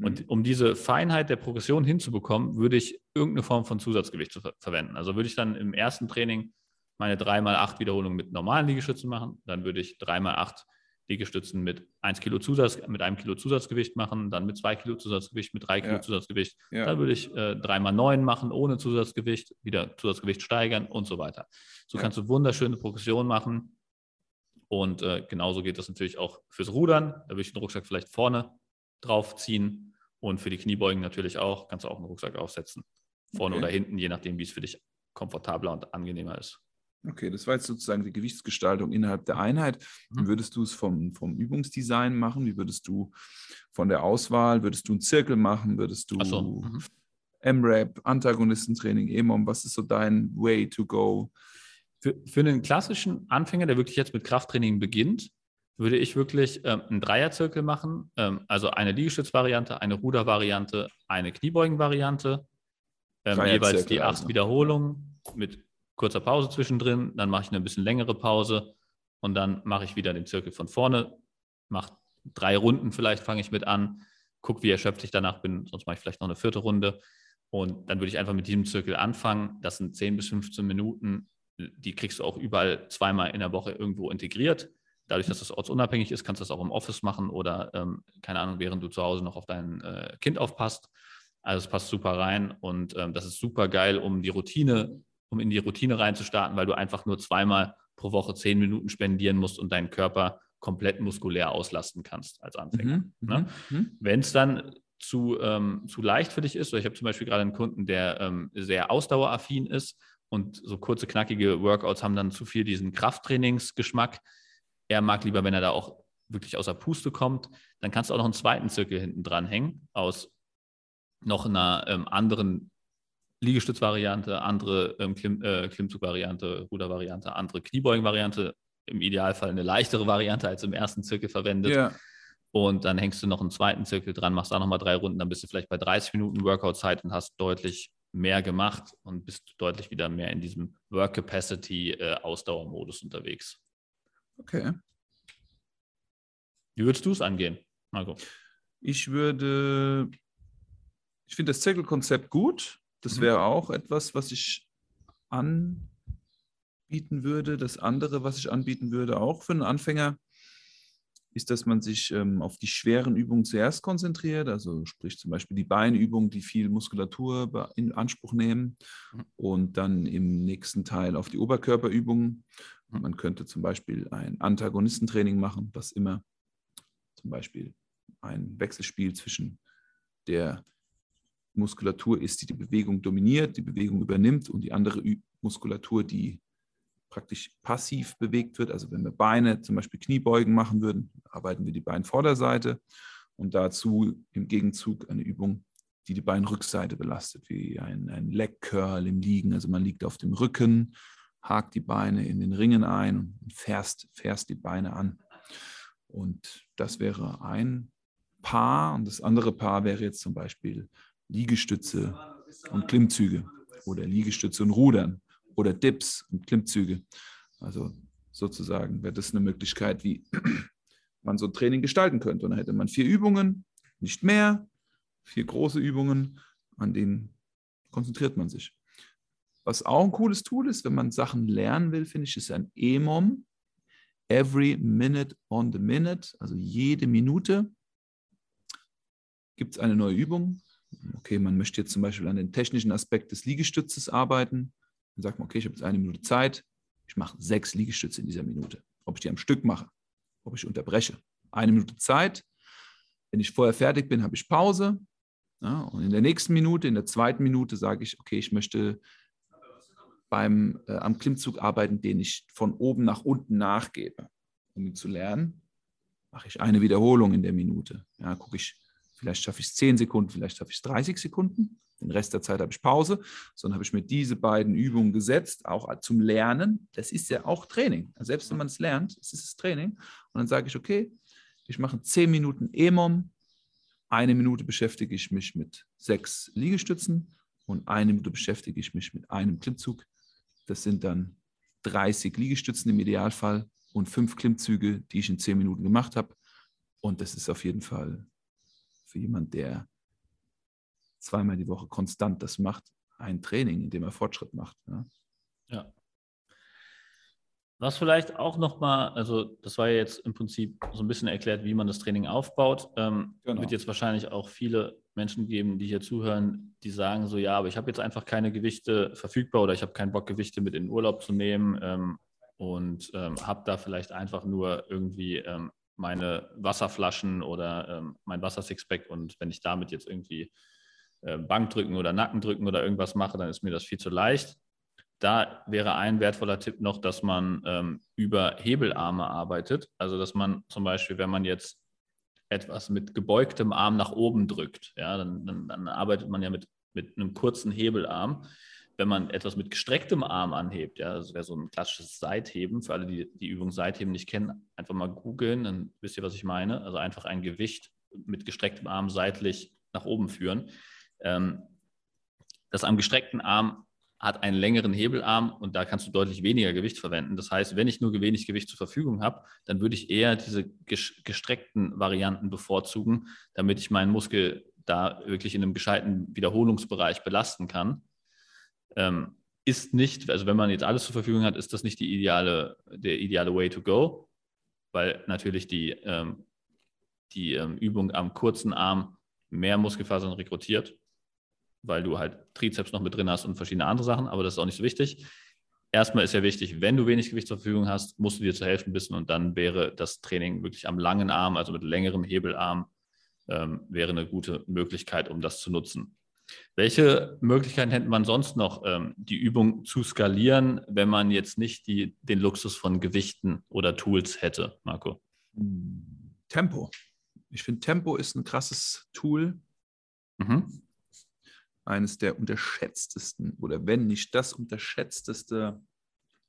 Und um diese Feinheit der Progression hinzubekommen, würde ich irgendeine Form von Zusatzgewicht zu ver verwenden. Also würde ich dann im ersten Training meine 3x8 Wiederholungen mit normalen Liegestützen machen, dann würde ich 3x8 Liegestützen mit 1 Kilo Zusatz, mit einem Kilo Zusatzgewicht machen, dann mit 2 Kilo Zusatzgewicht, mit 3 Kilo Ja. Zusatzgewicht. Ja. Dann würde ich äh, 3x9 machen ohne Zusatzgewicht, wieder Zusatzgewicht steigern und so weiter. So Ja. kannst du wunderschöne Progression machen. Und äh, genauso geht das natürlich auch fürs Rudern. Da würde ich den Rucksack vielleicht vorne draufziehen und für die Kniebeugen natürlich auch. Kannst du auch einen Rucksack aufsetzen. Vorne Okay. oder hinten, je nachdem, wie es für dich komfortabler und angenehmer ist. Okay, das war jetzt sozusagen die Gewichtsgestaltung innerhalb der Einheit. Wie Mhm. würdest du es vom, vom Übungsdesign machen? Wie würdest du von der Auswahl, würdest du einen Zirkel machen? Würdest du so, mhm. M-Rap, Antagonistentraining, EMOM? Was ist so dein Way to go? Für, für einen klassischen Anfänger, der wirklich jetzt mit Krafttraining beginnt, würde ich wirklich ähm, einen Dreierzirkel machen. Ähm, also eine Liegestützvariante, eine Rudervariante, eine Kniebeugenvariante. Ähm, jeweils die acht also. Wiederholungen mit kurzer Pause zwischendrin. Dann mache ich eine bisschen längere Pause und dann mache ich wieder den Zirkel von vorne. Mache drei Runden vielleicht, fange ich mit an. Guck, wie erschöpft ich danach bin. Sonst mache ich vielleicht noch eine vierte Runde. Und dann würde ich einfach mit diesem Zirkel anfangen. Das sind 10 bis 15 Minuten. Die kriegst du auch überall zweimal in der Woche irgendwo integriert. Dadurch, dass das ortsunabhängig ist, kannst du das auch im Office machen oder, ähm, keine Ahnung, während du zu Hause noch auf dein äh, Kind aufpasst. Also es passt super rein und ähm, das ist super geil, um die Routine, um in die Routine reinzustarten, weil du einfach nur zweimal pro Woche zehn Minuten spendieren musst und deinen Körper komplett muskulär auslasten kannst als Anfänger. Mhm, Ne? mhm. Wenn es dann zu, ähm, zu leicht für dich ist, oder ich habe zum Beispiel gerade einen Kunden, der ähm, sehr ausdaueraffin ist und so kurze, knackige Workouts haben dann zu viel diesen Krafttrainingsgeschmack. Er mag lieber, wenn er da auch wirklich außer Puste kommt, dann kannst du auch noch einen zweiten Zirkel hinten dran hängen aus noch einer ähm, anderen Liegestützvariante, andere ähm, Klimm, äh, Klimmzugvariante, Rudervariante, andere Kniebeugenvariante, im Idealfall eine leichtere Variante als im ersten Zirkel verwendet. Ja, Und dann hängst du noch einen zweiten Zirkel dran, machst da nochmal drei Runden, dann bist du vielleicht bei 30 Minuten Workout-Zeit und hast deutlich mehr gemacht und bist deutlich wieder mehr in diesem Work Capacity äh, Ausdauermodus unterwegs. Okay. Wie würdest du es angehen, Marco? Ich würde, ich finde das Zirkelkonzept gut. Das Mhm. wäre auch etwas, was ich anbieten würde. Das andere, was ich anbieten würde, auch für einen Anfänger, ist, dass man sich ähm, auf die schweren Übungen zuerst konzentriert. Also sprich zum Beispiel die Beinübungen, die viel Muskulatur in Anspruch nehmen. Mhm. Und dann im nächsten Teil auf die Oberkörperübungen. Mhm. Man könnte zum Beispiel ein Antagonistentraining machen, was immer zum Beispiel ein Wechselspiel zwischen der Muskulatur ist, die die Bewegung dominiert, die Bewegung übernimmt und die andere Muskulatur, die praktisch passiv bewegt wird. Also wenn wir Beine, zum Beispiel Kniebeugen machen würden, arbeiten wir die Beinvorderseite und dazu im Gegenzug eine Übung, die die Beinrückseite belastet, wie ein, ein Leg Curl im Liegen. Also man liegt auf dem Rücken, hakt die Beine in den Ringen ein und fährst, fährst die Beine an. Und das wäre ein Paar und das andere Paar wäre jetzt zum Beispiel Liegestütze und Klimmzüge oder Liegestütze und Rudern oder Dips und Klimmzüge. Also sozusagen wäre das eine Möglichkeit, wie <clears throat> man so ein Training gestalten könnte. Und dann hätte man vier Übungen, nicht mehr, vier große Übungen, an denen konzentriert man sich. Was auch ein cooles Tool ist, wenn man Sachen lernen will, finde ich, ist ein EMOM. Every Minute on the Minute, also jede Minute gibt es eine neue Übung. Okay, man möchte jetzt zum Beispiel an den technischen Aspekt des Liegestützes arbeiten. Dann sagt man, okay, ich habe jetzt eine Minute Zeit. Ich mache sechs Liegestütze in dieser Minute. Ob ich die am Stück mache, ob ich unterbreche. Eine Minute Zeit. Wenn ich vorher fertig bin, habe ich Pause. Ja, und in der nächsten Minute, in der zweiten Minute sage ich, okay, ich möchte beim, äh, am Klimmzug arbeiten, den ich von oben nach unten nachgebe. Um ihn zu lernen, mache ich eine Wiederholung in der Minute. Ja, gucke ich, vielleicht schaffe ich es 10 Sekunden, vielleicht schaffe ich es 30 Sekunden. Den Rest der Zeit habe ich Pause. Sondern habe ich mir diese beiden Übungen gesetzt, auch zum Lernen. Das ist ja auch Training. Also selbst wenn man es lernt, ist es Training. Und dann sage ich, okay, ich mache 10 Minuten EMOM. Eine Minute beschäftige ich mich mit sechs Liegestützen und eine Minute beschäftige ich mich mit einem Klimmzug. Das sind dann 30 Liegestützen im Idealfall und fünf Klimmzüge, die ich in 10 Minuten gemacht habe. Und das ist auf jeden Fall für jemanden, der zweimal die Woche konstant das macht, ein Training, in dem er Fortschritt macht. Ja. Ja. Was vielleicht auch nochmal, also das war ja jetzt im Prinzip so ein bisschen erklärt, wie man das Training aufbaut. Ähm, Genau. Wird jetzt wahrscheinlich auch viele Menschen geben, die hier zuhören, die sagen so, ja, aber ich habe jetzt einfach keine Gewichte verfügbar oder ich habe keinen Bock, Gewichte mit in den Urlaub zu nehmen ähm, und ähm, habe da vielleicht einfach nur irgendwie ähm, meine Wasserflaschen oder ähm, mein Wassersixpack und wenn ich damit jetzt irgendwie äh, Bankdrücken oder Nackendrücken oder irgendwas mache, dann ist mir das viel zu leicht. Da wäre ein wertvoller Tipp noch, dass man ähm, über Hebelarme arbeitet. Also dass man zum Beispiel, wenn man jetzt etwas mit gebeugtem Arm nach oben drückt, ja, dann, dann, dann arbeitet man ja mit, mit einem kurzen Hebelarm. Wenn man etwas mit gestrecktem Arm anhebt, ja, das wäre so ein klassisches Seitheben, für alle, die die Übung Seitheben nicht kennen, einfach mal googeln, dann wisst ihr, was ich meine. Also einfach ein Gewicht mit gestrecktem Arm seitlich nach oben führen. Ähm, das am gestreckten Arm hat einen längeren Hebelarm und da kannst du deutlich weniger Gewicht verwenden. Das heißt, wenn ich nur wenig Gewicht zur Verfügung habe, dann würde ich eher diese ges- gestreckten Varianten bevorzugen, damit ich meinen Muskel da wirklich in einem gescheiten Wiederholungsbereich belasten kann. Ähm, ist nicht, also wenn man jetzt alles zur Verfügung hat, ist das nicht die ideale, der ideale Way to go, weil natürlich die, ähm, die ähm, Übung am kurzen Arm mehr Muskelfasern rekrutiert weil du halt Trizeps noch mit drin hast und verschiedene andere Sachen, aber das ist auch nicht so wichtig. Erstmal ist ja wichtig, wenn du wenig Gewicht zur Verfügung hast, musst du dir zu helfen wissen und dann wäre das Training wirklich am langen Arm, also mit längerem Hebelarm, ähm, wäre eine gute Möglichkeit, um das zu nutzen. Welche Möglichkeiten hätte man sonst noch, ähm, die Übung zu skalieren, wenn man jetzt nicht die, den Luxus von Gewichten oder Tools hätte, Marco? Tempo. Ich finde, Tempo ist ein krasses Tool, Mhm. eines der unterschätztesten oder wenn nicht das unterschätzteste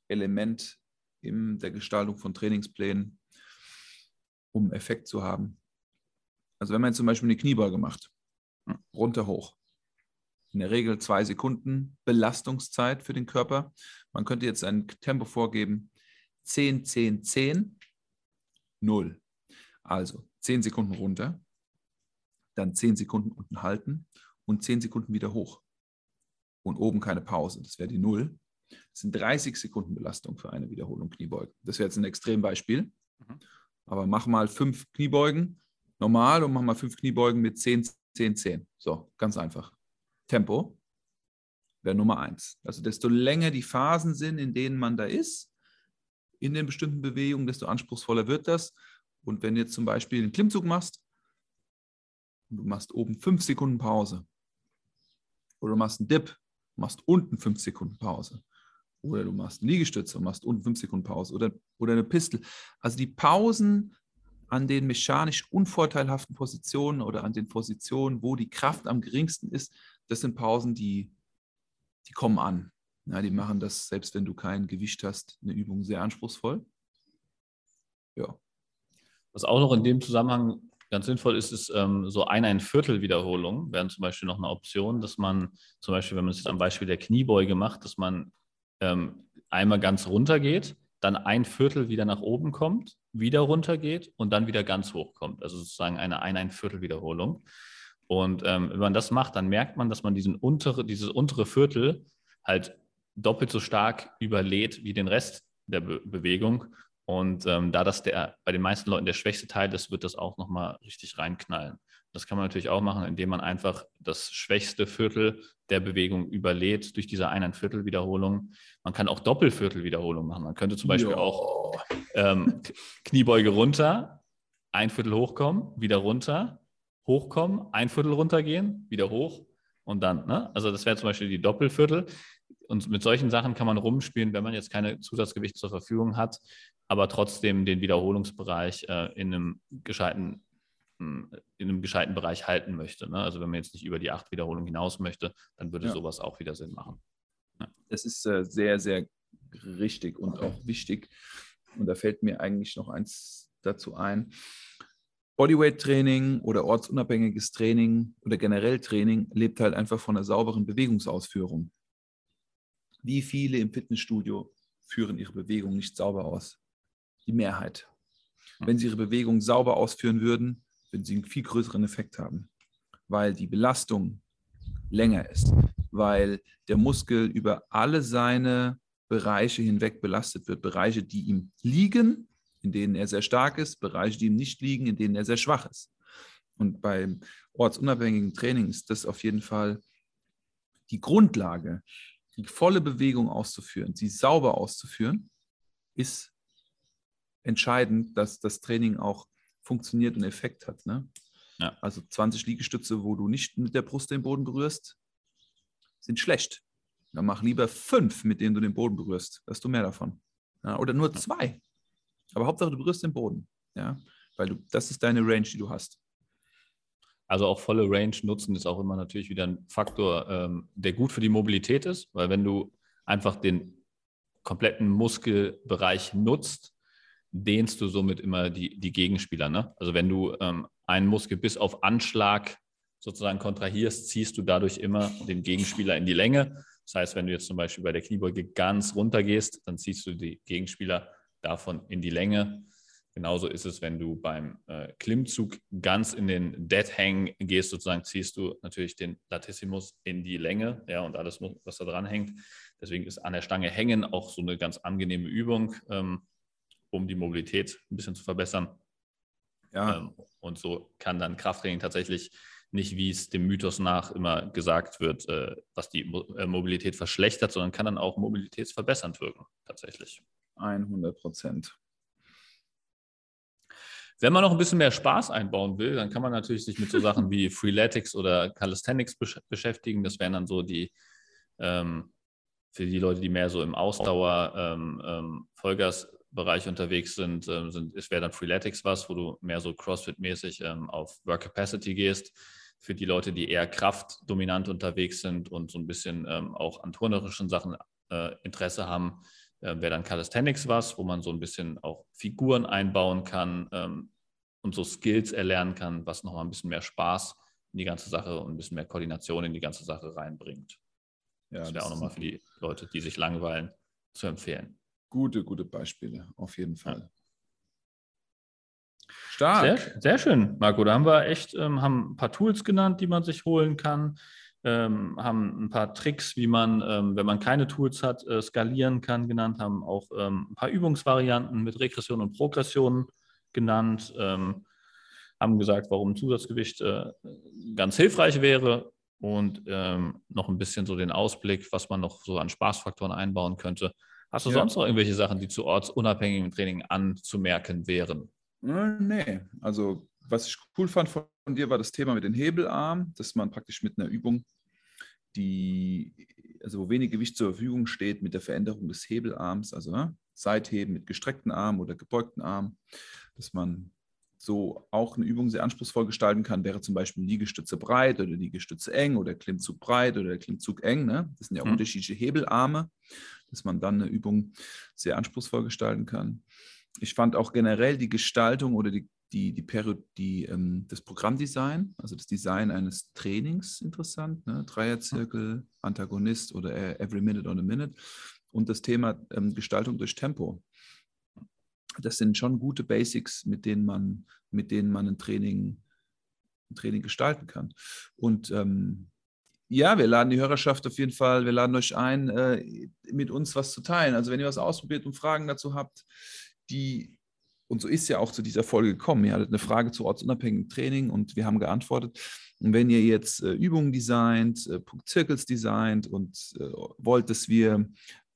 Element in der Gestaltung von Trainingsplänen, um Effekt zu haben. Also wenn man jetzt zum Beispiel eine Kniebeuge macht, runter hoch, in der Regel zwei Sekunden Belastungszeit für den Körper. Man könnte jetzt ein Tempo vorgeben, 10, 10, 10, 0. Also 10 Sekunden runter, dann 10 Sekunden unten halten und 10 Sekunden wieder hoch. Und oben keine Pause, das wäre die 0. Das sind 30 Sekunden Belastung für eine Wiederholung Kniebeugen. Das wäre jetzt ein Extrembeispiel. Mhm. Aber mach mal fünf Kniebeugen normal und mach mal fünf Kniebeugen mit 10, 10, 10. So, ganz einfach. Tempo wäre Nummer eins. Also desto länger die Phasen sind, in denen man da ist, in den bestimmten Bewegungen, desto anspruchsvoller wird das. Und wenn du jetzt zum Beispiel einen Klimmzug machst, du machst oben fünf Sekunden Pause, oder du machst einen Dip, machst unten fünf Sekunden Pause, oder du machst einen Liegestütz und machst unten fünf Sekunden Pause, oder, oder eine Pistel. Also die Pausen an den mechanisch unvorteilhaften Positionen oder an den Positionen, wo die Kraft am geringsten ist, das sind Pausen, die, die kommen an. Ja, die machen das, selbst wenn du kein Gewicht hast, eine Übung sehr anspruchsvoll. Ja. Was auch noch in dem Zusammenhang ganz sinnvoll ist, ist ähm, so ein, ein Viertel Wiederholung wären zum Beispiel noch eine Option, dass man zum Beispiel, wenn man es jetzt am Beispiel der Kniebeuge macht, dass man ähm, einmal ganz runter geht, dann ein Viertel wieder nach oben kommt, wieder runter geht und dann wieder ganz hoch kommt. Also sozusagen eine ein, ein Viertel Wiederholung. Und ähm, wenn man das macht, dann merkt man, dass man diesen untere, dieses untere Viertel halt doppelt so stark überlädt wie den Rest der Be Bewegung. Und ähm, da das der, bei den meisten Leuten der schwächste Teil ist, wird das auch nochmal richtig reinknallen. Das kann man natürlich auch machen, indem man einfach das schwächste Viertel der Bewegung überlädt durch diese eineinviertel Wiederholung. Man kann auch Doppelviertel-Wiederholung machen. Man könnte zum Beispiel jo. auch ähm, Kniebeuge runter, ein Viertel hochkommen, wieder runter, hochkommen, ein Viertel runtergehen, wieder hoch und dann. Ne? Also das wäre zum Beispiel die Doppelviertel. Und mit solchen Sachen kann man rumspielen, wenn man jetzt keine Zusatzgewichte zur Verfügung hat, aber trotzdem den Wiederholungsbereich äh, in einem gescheiten hm, in einem gescheiten Bereich halten möchte. Ne? Also wenn man jetzt nicht über die acht Wiederholungen hinaus möchte, dann würde ja. sowas auch wieder Sinn machen. Ja. Das ist äh, sehr, sehr richtig und auch wichtig. Und da fällt mir eigentlich noch eins dazu ein. Bodyweight-Training oder ortsunabhängiges Training oder generell Training lebt halt einfach von einer sauberen Bewegungsausführung. Wie viele im Fitnessstudio führen ihre Bewegung nicht sauber aus? Die Mehrheit. Wenn sie ihre Bewegung sauber ausführen würden, würden sie einen viel größeren Effekt haben, weil die Belastung länger ist, weil der Muskel über alle seine Bereiche hinweg belastet wird. Bereiche, die ihm liegen, in denen er sehr stark ist, Bereiche, die ihm nicht liegen, in denen er sehr schwach ist. Und beim ortsunabhängigen Training ist das auf jeden Fall die Grundlage, die volle Bewegung auszuführen, sie sauber auszuführen, ist entscheidend, dass das Training auch funktioniert und Effekt hat. Ne? Ja. Also 20 Liegestütze, wo du nicht mit der Brust den Boden berührst, sind schlecht. Dann mach lieber fünf, mit denen du den Boden berührst. Da hast du mehr davon. Ja, oder nur zwei. Aber Hauptsache, du berührst den Boden. Ja? Weil du, das ist deine Range, die du hast. Also auch volle Range nutzen ist auch immer natürlich wieder ein Faktor, ähm, der gut für die Mobilität ist, weil wenn du einfach den kompletten Muskelbereich nutzt, dehnst du somit immer die, die Gegenspieler. Ne? Also wenn du ähm, einen Muskel bis auf Anschlag sozusagen kontrahierst, ziehst du dadurch immer den Gegenspieler in die Länge. Das heißt, wenn du jetzt zum Beispiel bei der Kniebeuge ganz runter gehst, dann ziehst du die Gegenspieler davon in die Länge. Genauso ist es, wenn du beim äh, Klimmzug ganz in den Dead Hang gehst, sozusagen ziehst du natürlich den Latissimus in die Länge, ja, und alles, was da dran hängt. Deswegen ist an der Stange hängen auch so eine ganz angenehme Übung. Ähm, um die Mobilität ein bisschen zu verbessern. Ja. Ähm, und so kann dann Krafttraining tatsächlich nicht, wie es dem Mythos nach immer gesagt wird, äh, was die äh, Mobilität verschlechtert, sondern kann dann auch mobilitätsverbessernd wirken, tatsächlich. 100 Prozent. Wenn man noch ein bisschen mehr Spaß einbauen will, dann kann man natürlich sich mit so Sachen <laughs> wie Freeletics oder Calisthenics besch beschäftigen. Das wären dann so die ähm, für die Leute, die mehr so im Ausdauer ähm, ähm, Vollgas Bereich unterwegs sind, ähm, sind es wäre dann Freeletics was, wo du mehr so CrossFit-mäßig ähm, auf Work Capacity gehst. Für die Leute, die eher kraftdominant unterwegs sind und so ein bisschen ähm, auch an turnerischen Sachen äh, Interesse haben, wäre dann Calisthenics was, wo man so ein bisschen auch Figuren einbauen kann ähm, und so Skills erlernen kann, was nochmal ein bisschen mehr Spaß in die ganze Sache und ein bisschen mehr Koordination in die ganze Sache reinbringt. Ja, das wäre auch nochmal für die Leute, die sich langweilen, zu empfehlen. Gute, gute Beispiele, auf jeden Fall. Ja. Stark. Sehr, sehr, schön, Marco. Da haben wir echt, ähm, haben ein paar Tools genannt, die man sich holen kann, ähm, haben ein paar Tricks, wie man, ähm, wenn man keine Tools hat, äh, skalieren kann, genannt, haben auch ähm, ein paar Übungsvarianten mit Regression und Progression genannt, ähm, haben gesagt, warum Zusatzgewicht äh, ganz hilfreich wäre und ähm, noch ein bisschen so den Ausblick, was man noch so an Spaßfaktoren einbauen könnte. Hast du ja. sonst noch irgendwelche Sachen, die zu ortsunabhängigem Training anzumerken wären? Äh, nee, also was ich cool fand von dir war das Thema mit den Hebelarmen, dass man praktisch mit einer Übung, die, also wo wenig Gewicht zur Verfügung steht, mit der Veränderung des Hebelarms, also ne, Seitheben mit gestreckten Armen oder gebeugten Armen, dass man so auch eine Übung sehr anspruchsvoll gestalten kann, wäre zum Beispiel Liegestütze breit oder Liegestütze eng oder Klimmzug breit oder Klimmzug eng. Ne? Das sind ja mhm. unterschiedliche Hebelarme, dass man dann eine Übung sehr anspruchsvoll gestalten kann. Ich fand auch generell die Gestaltung oder die, die, die, Peri die ähm, das Programmdesign, also das Design eines Trainings interessant, ne? Dreierzirkel, Antagonist oder Every Minute on a Minute und das Thema ähm, Gestaltung durch Tempo das sind schon gute Basics, mit denen man, mit denen man ein Training, ein Training gestalten kann. Und ähm, ja, wir laden die Hörerschaft auf jeden Fall, wir laden euch ein, äh, mit uns was zu teilen. Also wenn ihr was ausprobiert und Fragen dazu habt, die, und so ist ja auch zu dieser Folge gekommen, ihr hattet eine Frage zu ortsunabhängigen Training und wir haben geantwortet. Und wenn ihr jetzt äh, Übungen designt, äh, Punktzirkels designt und äh, wollt, dass wir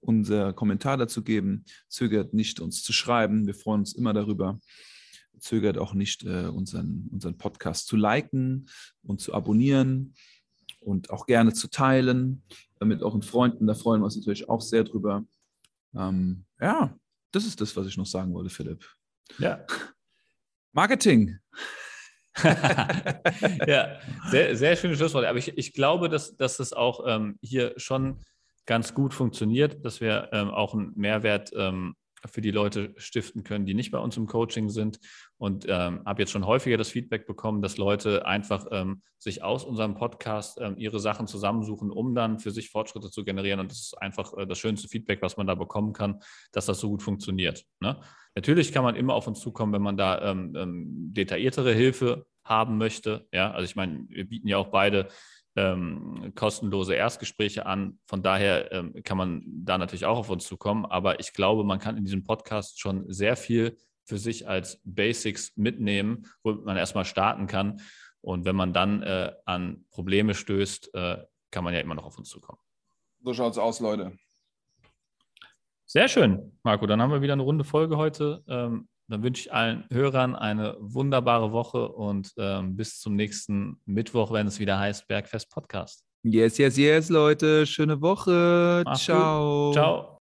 unser Kommentar dazu geben. Zögert nicht, uns zu schreiben. Wir freuen uns immer darüber. Zögert auch nicht, äh, unseren, unseren Podcast zu liken und zu abonnieren und auch gerne zu teilen mit euren Freunden. Da freuen wir uns natürlich auch sehr drüber. Ähm, ja, das ist das, was ich noch sagen wollte, Philipp. Ja. Marketing. <laughs> ja, sehr, sehr schöne Schlussworte. Aber ich, ich glaube, dass, dass das auch ähm, hier schon ganz gut funktioniert, dass wir ähm, auch einen Mehrwert ähm, für die Leute stiften können, die nicht bei uns im Coaching sind. Und ähm, habe jetzt schon häufiger das Feedback bekommen, dass Leute einfach ähm, sich aus unserem Podcast ähm, ihre Sachen zusammensuchen, um dann für sich Fortschritte zu generieren. Und das ist einfach äh, das schönste Feedback, was man da bekommen kann, dass das so gut funktioniert. Ne? Natürlich kann man immer auf uns zukommen, wenn man da ähm, detailliertere Hilfe haben möchte. Ja, also ich meine, wir bieten ja auch beide ähm, kostenlose Erstgespräche an. Von daher ähm, kann man da natürlich auch auf uns zukommen. Aber ich glaube, man kann in diesem Podcast schon sehr viel für sich als Basics mitnehmen, womit man erstmal starten kann. Und wenn man dann äh, an Probleme stößt, äh, kann man ja immer noch auf uns zukommen. So schaut es aus, Leute. Sehr schön, Marco. Dann haben wir wieder eine runde Folge heute. Ähm, dann wünsche ich allen Hörern eine wunderbare Woche und ähm, bis zum nächsten Mittwoch, wenn es wieder heißt Bergfest Podcast. Yes, yes, yes, Leute. Schöne Woche. Mach's Ciao. Gut. Ciao.